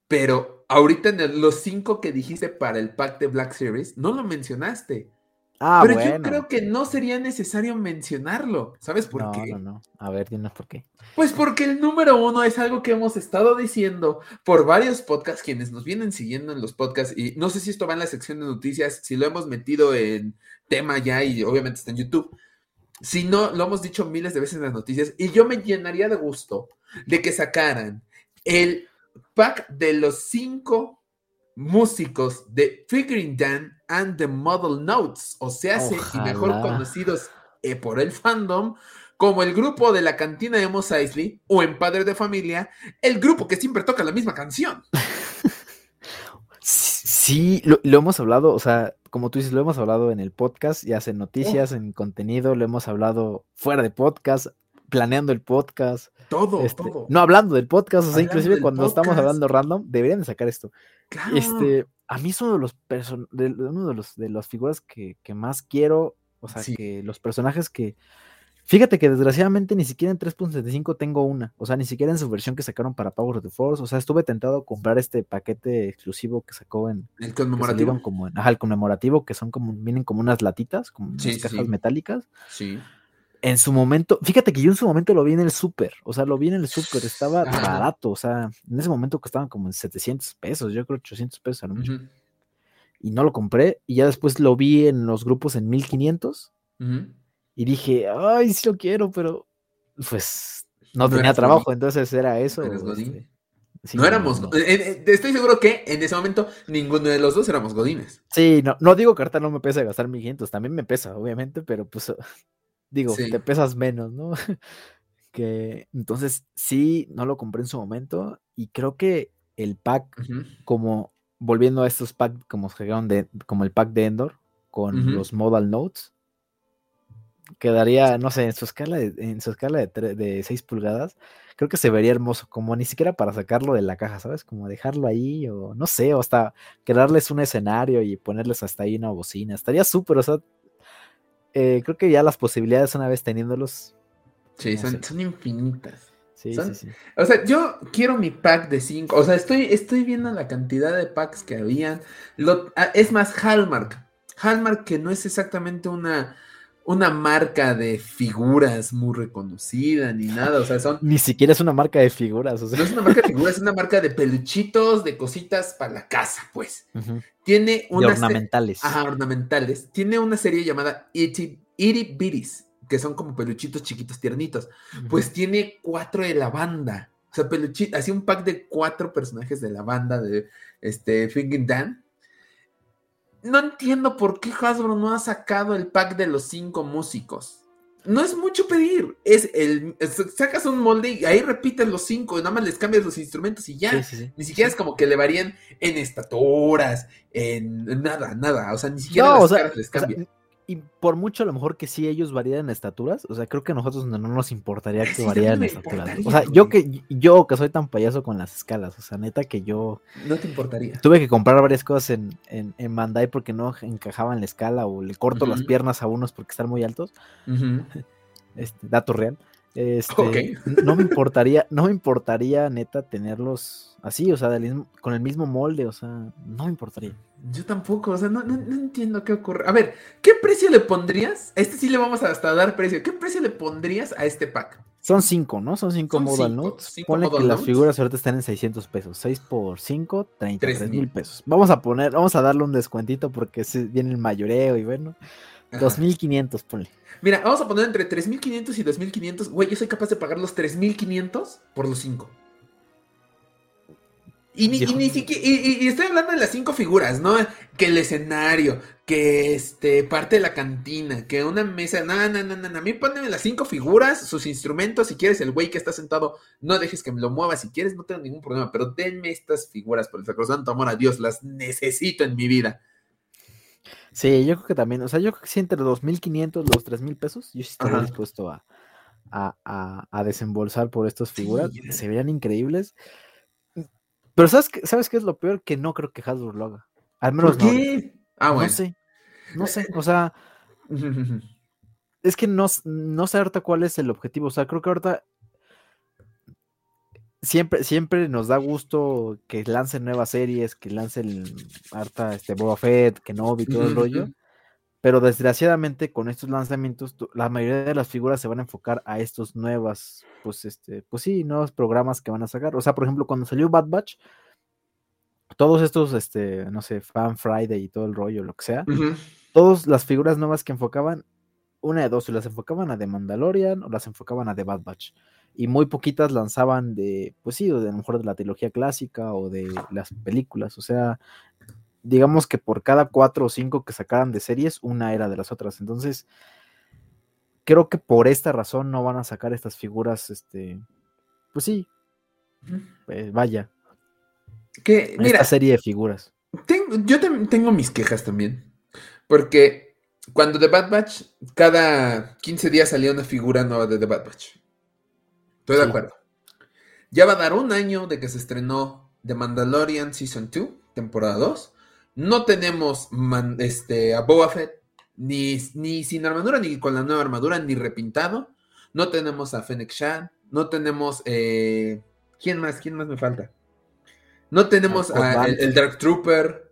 pero ahorita en los cinco que dijiste para el pack de Black Series, no lo mencionaste. Ah, pero yo creo que no sería necesario mencionarlo. ¿Sabes por qué? No, no, no. A ver, dinos por qué. Pues porque el número uno es algo que hemos estado diciendo por varios podcasts, quienes nos vienen siguiendo en los podcasts, y no sé si esto va en la sección de noticias, si lo hemos metido en tema ya y obviamente está en YouTube si no, lo hemos dicho miles de veces en las noticias, y yo me llenaría de gusto de que sacaran el pack de los cinco músicos de Figuring Dan and the Model Notes, o sea, y mejor conocidos eh, por el fandom, como el grupo de la cantina de Mos Eisley o en Padre de Familia, el grupo que siempre toca la misma canción. Sí, lo, hemos hablado, o sea, como tú dices, lo hemos hablado en el podcast, ya sea en noticias, en contenido, lo hemos hablado fuera de podcast, planeando el podcast. Todo, este, todo. No hablando del podcast, o sea, inclusive cuando estamos hablando random, deberían de sacar esto. Este, a mí es uno de los de, uno de los de las figuras que, más quiero O sea, que los personajes que. Fíjate que desgraciadamente ni siquiera en 3.75 tengo una. O sea, ni siquiera en su versión que sacaron para Power of the Force. O sea, estuve tentado a comprar este paquete exclusivo que sacó en. El conmemorativo. Como ajá, el conmemorativo, que son como. Vienen como unas latitas, como unas cajas metálicas. Sí. En su momento, fíjate que yo en su momento lo vi en el súper, o sea, lo vi en el súper, estaba barato, o sea, en ese momento costaban como en 700 pesos, yo creo 800 pesos a lo mucho y no lo compré. Y ya después lo vi en los grupos en 1500 y dije, ay, sí lo quiero, pero pues no tenía trabajo, entonces era eso. Este, no éramos, eh, eh, estoy seguro que en ese momento ninguno de los dos éramos godines. Sí, no, no digo que ahorita no me pesa gastar 1500, también me pesa, obviamente, pero pues digo, te pesas menos, ¿no? que entonces sí, no lo compré en su momento y creo que el pack, como volviendo a estos packs como, de, como el pack de Endor con los modal notes, quedaría, no sé, en su escala de, en su escala de, de 6 pulgadas, creo que se vería hermoso, como ni siquiera para sacarlo de la caja, ¿sabes? Como dejarlo ahí, o no sé, o hasta crearles un escenario y ponerles hasta ahí una bocina. Estaría súper, o sea, eh, creo que ya las posibilidades una vez teniéndolos. Sí, son infinitas. Sí, sí, sí. O sea, yo quiero mi pack de 5. O sea, estoy, estoy viendo la cantidad de packs que habían. Lo, ah, es más, Hallmark. Hallmark que no es exactamente una, una marca de figuras muy reconocida ni nada. O sea, son. Ni siquiera es una marca de figuras. No es una marca de figuras, es una marca de peluchitos, de cositas para la casa, pues. Tiene unas. ornamentales. Ajá, ornamentales. Tiene una serie llamada Itty, Itty Bitties que son como peluchitos chiquitos tiernitos. Pues tiene cuatro de la banda. O sea, peluchito, así un pack de cuatro personajes de la banda de este Thinking Dan. No entiendo por qué Hasbro no ha sacado el pack de los cinco músicos. No es mucho pedir. Es el. sacas un molde y ahí repites los cinco, y nada más les cambias los instrumentos y ya. Ni siquiera es como que le varían en estaturas, en nada, nada. O sea, ni siquiera las les cambian y por mucho a lo mejor que sí ellos varían en estaturas, o sea, creo que a nosotros no, nos importaría que varían en estaturas. O sea, yo que yo que soy tan payaso con las escalas, o sea, neta que yo no te importaría. Tuve que comprar varias cosas en, en, en Bandai porque no encajaban la escala o le corto las piernas a unos porque están muy altos. este, dato real. Este, no me importaría, no me importaría neta tenerlos así, o sea, con el mismo molde, o sea, no me importaría. Yo tampoco, o sea, no, entiendo qué ocurre. A ver, ¿qué precio le pondrías? A este sí le vamos a hasta dar precio. ¿Qué precio le pondrías a este pack? Son cinco, ¿no? Son cinco modal notes. Pone que las figuras ahorita están en 600 pesos. 6 por 5, 33 mil pesos. Vamos a poner, vamos a darle un descuentito porque viene el mayoreo y bueno. 2500, ponle. Mira, vamos a poner entre 3500 y 2500. Güey, yo soy capaz de pagar los 3500 por los 5. Y ni, siquiera, y, estoy hablando de las cinco figuras, ¿no? Que el escenario, que este, parte de la cantina, que una mesa, no, no, no, no, a mí pónganme las cinco figuras, sus instrumentos, si quieres el güey que está sentado, no dejes que me lo mueva, si quieres no tengo ningún problema, pero denme estas figuras por el sacrosanto amor a Dios, las necesito en mi vida. Sí, yo creo que también, o sea, yo creo que sí entre los 1500, los 3000 pesos, yo sí estaría dispuesto a, a, desembolsar por estas figuras, se verían increíbles. Pero ¿sabes qué, ¿sabes qué es lo peor? Que no creo que Hasbro lo haga. Al menos ¿Por qué? Ah, bueno. No sé, no sé, o sea, es que no, no sé ahorita cuál es el objetivo, o sea, creo que ahorita siempre, siempre nos da gusto que lancen nuevas series, que lancen harta este Boba Fett, que no todo el rollo. Pero desgraciadamente con estos lanzamientos, la mayoría de las figuras se van a enfocar a estos nuevas, pues este, pues sí, nuevos programas que van a sacar. O sea, por ejemplo, cuando salió Bad Batch, todos estos, este, no sé, Fan Friday y todo el rollo, lo que sea, todas las figuras nuevas que enfocaban, una de dos, si las enfocaban a The Mandalorian o las enfocaban a The Bad Batch y muy poquitas lanzaban de, pues sí, de a lo mejor de la trilogía clásica o de las películas, o sea, digamos que por cada cuatro o cinco que sacaran de series, una era de las otras, entonces creo que por esta razón no van a sacar estas figuras, este, pues sí, pues vaya, que mira, esta serie de figuras. Tengo, yo tengo mis quejas también, porque cuando The Bad Batch, cada 15 días salía una figura nueva de The Bad Batch. Estoy de acuerdo. Ya va a dar un año de que se estrenó The Mandalorian Season 2, temporada 2. No tenemos este, a Boba Fett. Ni, ni sin armadura, ni con la nueva armadura, ni repintado. No tenemos a Fennec Shan. No tenemos. Eh, ¿Quién más? ¿Quién más me falta? No tenemos a, el, Dark Trooper.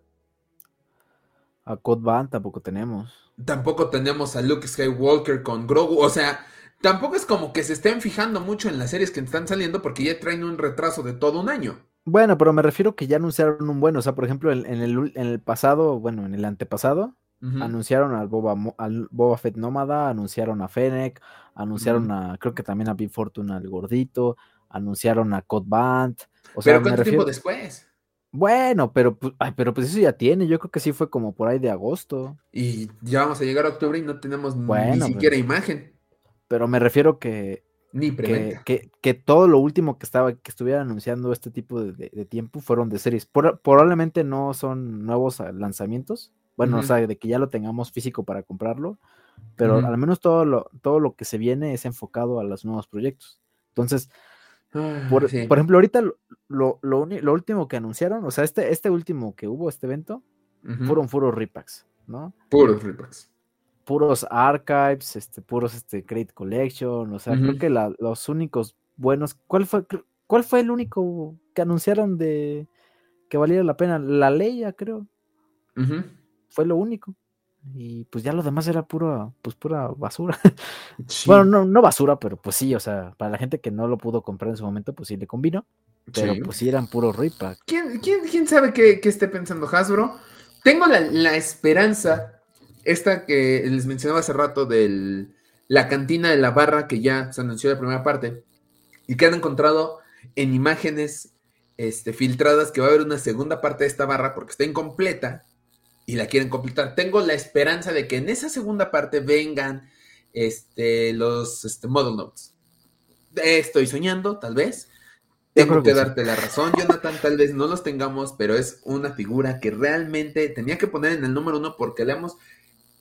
A Code Van tampoco tenemos. Tampoco tenemos a Luke Skywalker con Grogu. O sea, tampoco es como que se estén fijando mucho en las series que están saliendo porque ya traen un retraso de todo un año. Bueno, pero me refiero que ya anunciaron un bueno. O sea, por ejemplo, en, el, en el, pasado, bueno, en el antepasado, anunciaron al Boba, al Boba Fett Nómada, anunciaron a Fennec, anunciaron a, creo que también a Big Fortune, al gordito, anunciaron a Code Band. O sea, pero ¿cuánto tiempo después? Bueno, pero, pues, pero pues eso ya tiene. Yo creo que sí fue como por ahí de agosto. Y ya vamos a llegar a octubre y no tenemos ni siquiera imagen. Pero me refiero que ni que, que, todo lo último que estaba, que estuviera anunciando este tipo de, tiempo fueron de series. probablemente no son nuevos lanzamientos. Bueno, o sea, de que ya lo tengamos físico para comprarlo. Pero al menos todo lo, todo lo que se viene es enfocado a los nuevos proyectos. Entonces, ah, por, ejemplo, ahorita lo, lo, último que anunciaron, o sea, este, este último que hubo, este evento, fueron puros repacks, ¿no? Puros repacks puros archives, este, puros este, Create Collection, o sea, creo que los únicos buenos, ¿cuál fue, ¿cuál fue el único que anunciaron de que valiera la pena? La Leia, creo. Fue lo único. Y pues ya lo demás era pura, pues pura basura. Bueno, no, no basura, pero pues sí, o sea, para la gente que no lo pudo comprar en su momento, pues sí le convino. Pero pues sí eran puro ripa. ¿Quién, quién, sabe qué, esté pensando Hasbro? Tengo la, la esperanza esta que les mencionaba hace rato de la cantina de la barra que ya se anunció la primera parte y que han encontrado en imágenes este, filtradas que va a haber una segunda parte de esta barra porque está incompleta y la quieren completar. Tengo la esperanza de que en esa segunda parte vengan este, los este, model notes. Estoy soñando, tal vez. Tengo que, darte la razón, Jonathan. Tal vez no los tengamos, pero es una figura que realmente tenía que poner en el número uno porque le hemos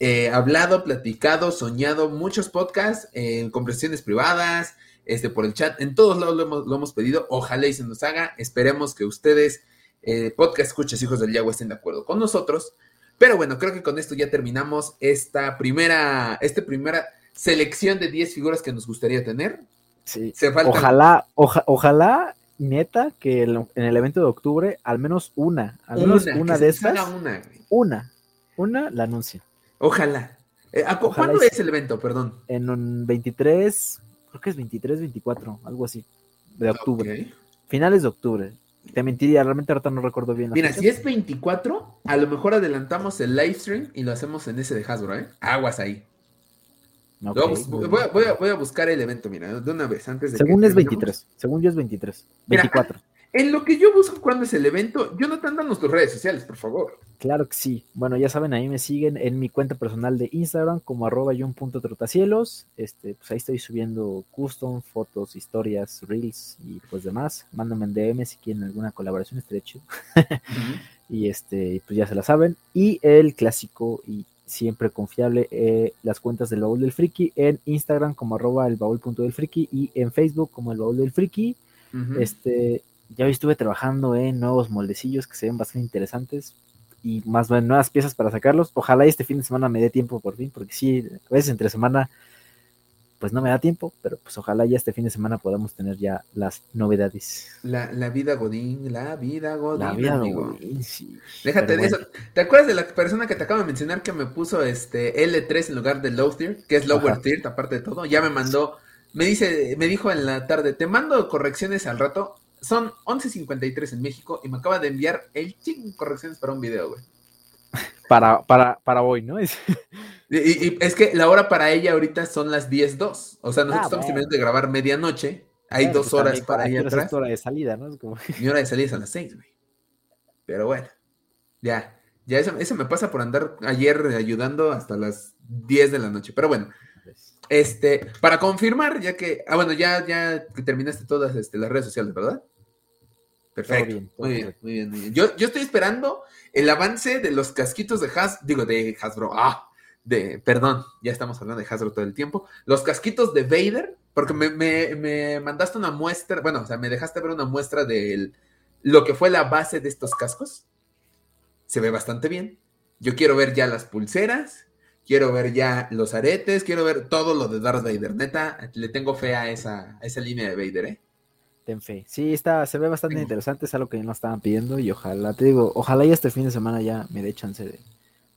eh, hablado, platicado, soñado muchos podcasts en conversaciones privadas, este, por el chat, en todos lados lo hemos, pedido, ojalá y se nos haga, esperemos que ustedes, eh, podcast escuchas hijos del Yagua, estén de acuerdo con nosotros, pero bueno, creo que con esto ya terminamos esta primera, esta primera selección de 10 figuras que nos gustaría tener. Sí. Ojalá, ojalá, neta, que en el evento de octubre, al menos una, al menos una, de esas, una, una, una la anuncia. Ojalá. Eh, ¿Cuándo es el evento? Perdón. En un 23, creo que es 23, 24, algo así, de octubre. Finales de octubre. Te mentiría, realmente ahorita no recuerdo bien. Mira, si es 24, a lo mejor adelantamos el live stream y lo hacemos en ese de Hasbro, ¿eh? Aguas ahí. voy, a, buscar el evento, mira, de una vez, antes de Según es 23, según yo es 23, 24. En lo que yo busco cuándo es el evento, Jonathan, danos tus redes sociales, por favor. Claro que sí. Bueno, ya saben, ahí me siguen en mi cuenta personal de Instagram como arroba trotacielos. Este, pues ahí estoy subiendo custom, fotos, historias, reels y pues demás. Mándame en DM si quieren alguna colaboración, estrecho. y este, pues ya se la saben. Y el clásico y siempre confiable, eh, las cuentas del baúl del friki en Instagram como arroba el baúl punto del friki y en Facebook como el baúl del friki. Este, ya hoy estuve trabajando en nuevos moldecillos que se ven bastante interesantes y más bien nuevas piezas para sacarlos. Ojalá este fin de semana me dé tiempo por fin, porque sí, a veces entre semana pues no me da tiempo, pero pues ojalá ya este fin de semana podamos tener ya las novedades. La, vida Godín, la vida Godín. La vida Godín, sí. Déjate de eso. ¿Te acuerdas de la persona que te acabo de mencionar que me puso este L3 en lugar de Low Tier, que es Lower Tier, aparte de todo? Ya me mandó, me dice, me dijo en la tarde, te mando correcciones al rato son 11.53 en México y me acaba de enviar el ching correcciones para un video, güey. Para, para, para hoy, ¿no? y, es que la hora para ella ahorita son las 10.02. O sea, nosotros ah, estamos terminando de grabar medianoche. Hay dos pues horas para ella atrás. hora de salida, ¿no? Mi hora de salida es a las 6, güey. Pero bueno, ya. Ya eso, eso me pasa por andar ayer ayudando hasta las 10 de la noche. Pero bueno, este, para confirmar, ya que, ah, bueno, ya, ya terminaste todas este, las redes sociales, ¿verdad? Perfecto. muy, bien, muy bien, muy bien, Yo, estoy esperando el avance de los casquitos de Has, digo, de Hasbro. Ah, de, perdón, ya estamos hablando de Hasbro todo el tiempo. Los casquitos de Vader, porque me, mandaste una muestra, bueno, o sea, me dejaste ver una muestra de lo que fue la base de estos cascos. Se ve bastante bien. Yo quiero ver ya las pulseras. quiero ver ya los aretes, quiero ver todo lo de Darth Vader. Neta, le tengo fe a esa, esa línea de Vader, ¿eh? Ten fe. Sí, está, se ve bastante interesante, es algo que nos estaban pidiendo y ojalá, te digo, ojalá ya este fin de semana ya me dé chance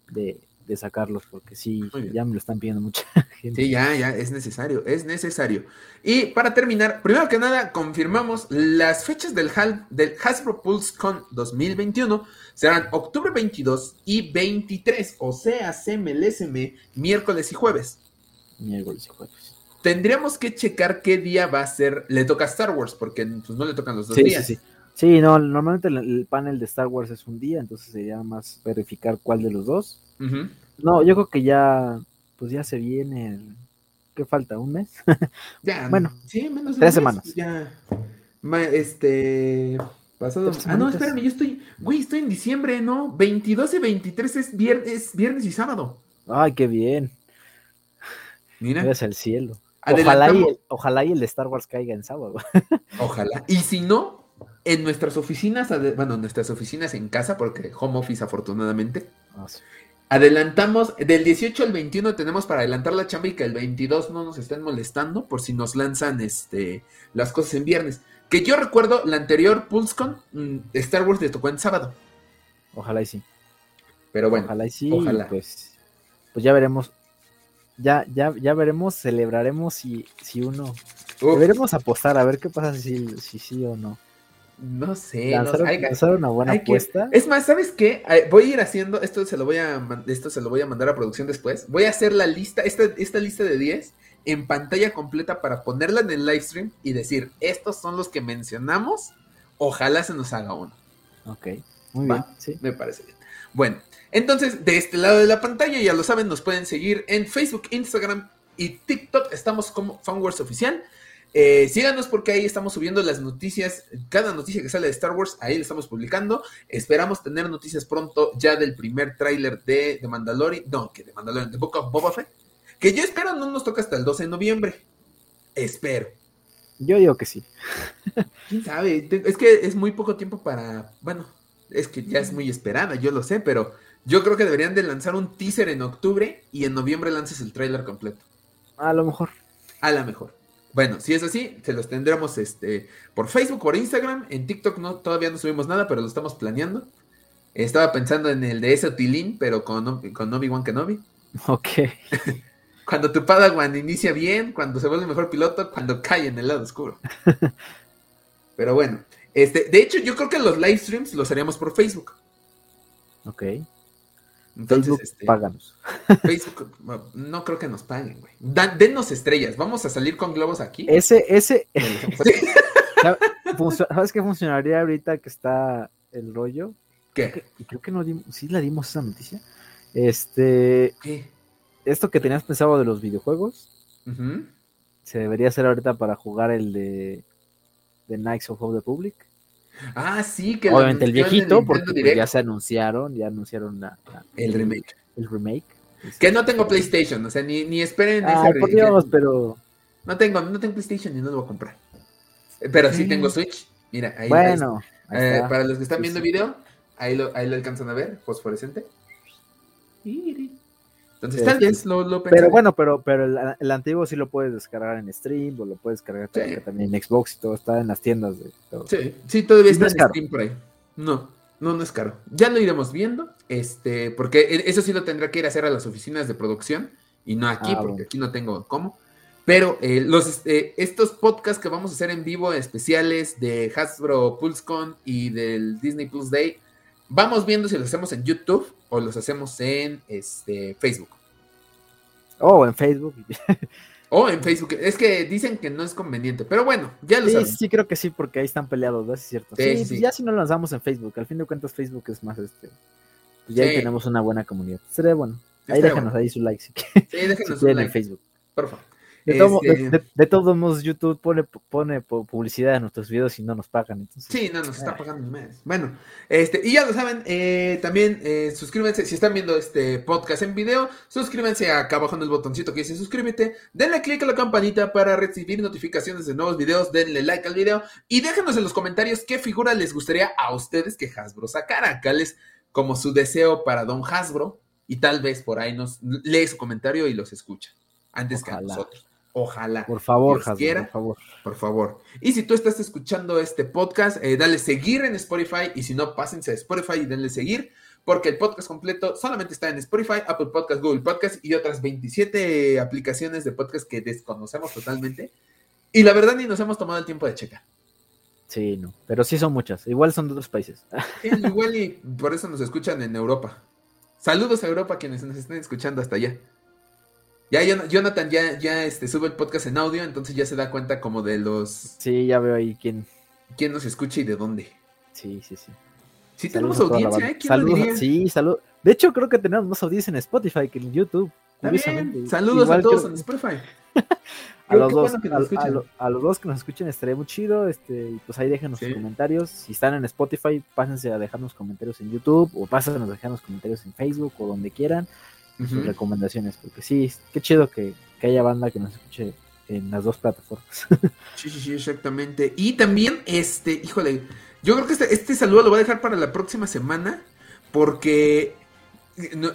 de, de, sacarlos, porque sí, ya me lo están pidiendo mucha gente. Sí, ya, ya, es necesario, es necesario. Y para terminar, primero que nada, confirmamos las fechas del, del Hasbro Pulse Con 2021 serán octubre 22 y 23, o sea, CMLSM, miércoles y jueves. Miércoles y jueves. Tendríamos que checar qué día va a ser. Le toca a Star Wars, porque pues, no le tocan los dos días. Sí, sí. sí, no, normalmente el, panel de Star Wars es un día, entonces sería más verificar cuál de los dos. No, yo creo que ya, pues ya se viene. ¿Qué falta? ¿Un mes? ya, bueno, sí, menos de tres semanas. Ya, este, Pasado. Ah, no, espérame, yo estoy. Güey, estoy en diciembre, ¿no? 22 y 23 es viernes, viernes y sábado. Ay, qué bien. Mira. Eres el cielo. Ojalá y, el, ojalá y el de Star Wars caiga en sábado. Ojalá. Y si no, en nuestras oficinas, bueno, nuestras oficinas en casa, porque home office afortunadamente. Ah, adelantamos, del 18 al 21 tenemos para adelantar la chamba y que el 22 no nos estén molestando por si nos lanzan este, las cosas en viernes. Que yo recuerdo la anterior PulseCon, mm, Star Wars le tocó en sábado. Ojalá y sí. Pero bueno, ojalá y sí. Ojalá. Pues, pues ya veremos. Ya, ya, ya veremos, celebraremos si, si uno. Deberemos apostar a ver qué pasa si, si sí o no. No sé. Lanzar, una buena apuesta. Es más, ¿sabes qué? Voy a ir haciendo. Esto se lo voy a esto se lo voy a mandar a producción después. Voy a hacer la lista, esta, esta lista de 10 en pantalla completa para ponerla en el live stream y decir, estos son los que mencionamos, ojalá se nos haga uno. Ok, muy bien. Sí. Me parece bien. Bueno, entonces de este lado de la pantalla, ya lo saben, nos pueden seguir en Facebook, Instagram y TikTok. Estamos como Fanwars Oficial. Eh, síganos porque ahí estamos subiendo las noticias, cada noticia que sale de Star Wars, ahí la estamos publicando. Esperamos tener noticias pronto ya del primer tráiler de, de Mandalorian, no, que de Mandalorian, de Book of Boba Fett. Que yo espero no nos toca hasta el 12 de noviembre. Espero. Yo digo que sí. ¿Quién sabe? Es que es muy poco tiempo para... Bueno, es que ya es muy esperada, yo lo sé, pero yo creo que deberían de lanzar un teaser en octubre y en noviembre lances el tráiler completo. A lo mejor. A lo mejor. Bueno, si es así, se los tendremos este, por Facebook, por Instagram. En TikTok no, todavía no subimos nada, pero lo estamos planeando. Estaba pensando en el de ese Tilín, pero con, con Obi-Wan Kenobi. Ok. Cuando tu Padawan inicia bien, cuando se vuelve mejor piloto, cuando cae en el lado oscuro. Pero bueno, este, de hecho, yo creo que los live streams los haríamos por Facebook. Ok. Entonces, este, páganos. Facebook, no creo que nos paguen, güey. denos estrellas, vamos a salir con globos aquí. Ese, ese. ¿Sabes qué funcionaría ahorita que está el rollo? ¿Qué? Y creo que no dimos, sí la dimos esa noticia. Este. ¿Qué? esto que tenías pensado de los videojuegos, se debería hacer ahorita para jugar el de, de Knights of the Public. Ah, sí, que obviamente el viejito, porque ya se anunciaron, ya anunciaron el, remake. El remake. Que no tengo PlayStation, o sea, ni, ni esperen ah, por Dios, pero no tengo, no tengo PlayStation y no lo voy a comprar. Pero sí, tengo Switch. Mira, ahí Bueno, eh, para los que están viendo video, ahí lo, ahí lo alcanzan a ver, fosforescente. Entonces, tal vez lo, Pero bueno, pero, pero el, antiguo sí lo puedes descargar en stream o lo puedes descargar también en Xbox y todo está en las tiendas. De Sí, sí, todavía está en Steam por ahí. No, no, no es caro. Ya lo iremos viendo, este, porque e, eso sí lo tendrá que ir a hacer a las oficinas de producción y no aquí, ah, porque aquí no tengo cómo. Pero eh, los, este, estos podcasts que vamos a hacer en vivo, especiales de Hasbro PulseCon y del Disney Plus Day, Vamos viendo si los hacemos en YouTube o los hacemos en este, Facebook. Oh, en Facebook. o en Facebook. Es que dicen que no es conveniente, pero bueno, ya lo sí, Sí, creo que sí, porque ahí están peleados, ¿no? Es cierto. Sí, sí, ya si no lo lanzamos en Facebook, al fin de cuentas Facebook es más este. Pues ya ahí tenemos una buena comunidad. Sería bueno. Ahí déjanos ahí su like si, sí, déjenos like. en Facebook. Por favor. Este, de, todos modos, YouTube pone, pone publicidad en nuestros videos y no nos pagan. Entonces... Sí, no nos está pagando ni mes. Bueno, este, y ya lo saben, eh, también eh, suscríbanse, si están viendo este podcast en video, suscríbanse acá abajo en el botoncito que dice suscríbete, denle click a la campanita para recibir notificaciones de nuevos videos, denle like al video y déjenos en los comentarios qué figura les gustaría a ustedes que Hasbro sacara. Acá les como su deseo para Don Hasbro y tal vez por ahí nos lee su comentario y los escucha antes que a nosotros. Ojalá. Por favor, quiera, por favor. Por favor. Y si tú estás escuchando este podcast, eh, dale seguir en Spotify y si no, pásense a Spotify y denle seguir porque el podcast completo solamente está en Spotify, Apple Podcast, Google Podcast y otras 27 aplicaciones de podcast que desconocemos totalmente. Y la verdad ni nos hemos tomado el tiempo de checar. Sí, no, pero sí son muchas. Igual son de otros países. igual y por eso nos escuchan en Europa. Saludos a Europa quienes nos estén escuchando hasta allá. Ya Jonathan ya, ya este, sube el podcast en audio, entonces ya se da cuenta como de los... Sí, ya veo ahí quién... Quién nos escucha y de dónde. Sí, sí, sí. Sí tenemos audiencia, ¿eh? saludos, Sí, salud. De hecho, creo que tenemos más audiencia en Spotify que en YouTube. Saludos a todos en Spotify. a, los dos, a, los dos que nos escuchen estaría muy chido. Este, pues ahí déjenos sus comentarios. Si están en Spotify, pásense a dejarnos comentarios en YouTube o pásense a dejarnos comentarios en Facebook o donde quieran. Sus recomendaciones, porque sí, qué chido que, que haya banda que nos escuche en las dos plataformas. sí, sí, sí, exactamente. Y también, este, híjole, yo creo que este, este, saludo lo voy a dejar para la próxima semana porque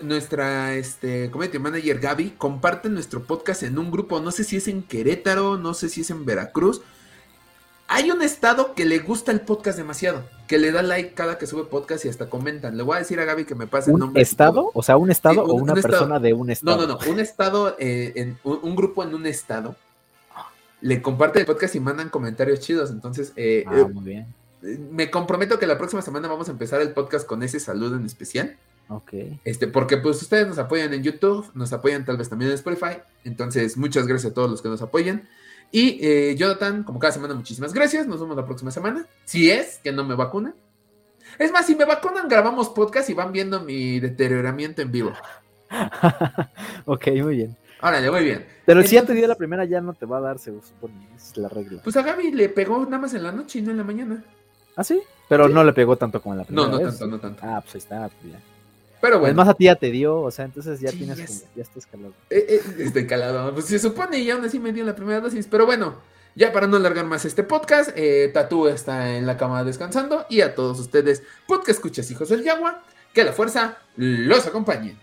nuestra este, community manager Gaby comparte nuestro podcast en un grupo, no sé si es en Querétaro, no sé si es en Veracruz. Hay un estado que le gusta el podcast demasiado, que le da like cada que sube podcast y hasta comentan. Le voy a decir a Gaby que me pase el nombre. ¿Estado? O sea, un estado o una persona de un estado. No, no, no, un estado, eh, en, un, grupo en un estado. Le comparte el podcast y mandan comentarios chidos. Entonces, eh, ah, muy bien me comprometo que la próxima semana vamos a empezar el podcast con ese saludo en especial. Ok. Este, porque pues ustedes nos apoyan en YouTube, nos apoyan tal vez también en Spotify. Entonces, muchas gracias a todos los que nos apoyan. Y eh, Jonathan, como cada semana, muchísimas gracias. Nos vemos la próxima semana. Si es que no me vacunan. Es más, si me vacunan, grabamos podcast y van viendo mi deterioramiento en vivo. ok, muy bien. Órale, muy bien. Pero si ya te dio la primera, ya no te va a dar, se supone. Es la regla. Pues a Gaby le pegó nada más en la noche y no en la mañana. ¿Ah, sí? Pero no le pegó tanto como en la primera. No, no tanto, no tanto. Ah, pues ahí está, pues ya. Pero bueno. Además a ti ya te dio, o sea, entonces ya tienes como, ya estás calado. Eh, eh, estoy calado. Pues se supone y aún así me dio la primera dosis. Pero bueno, ya para no alargar más este podcast, eh, Tatú está en la cama descansando. Y a todos ustedes, podcast escuchas hijos del Yagua, que la fuerza los acompañe.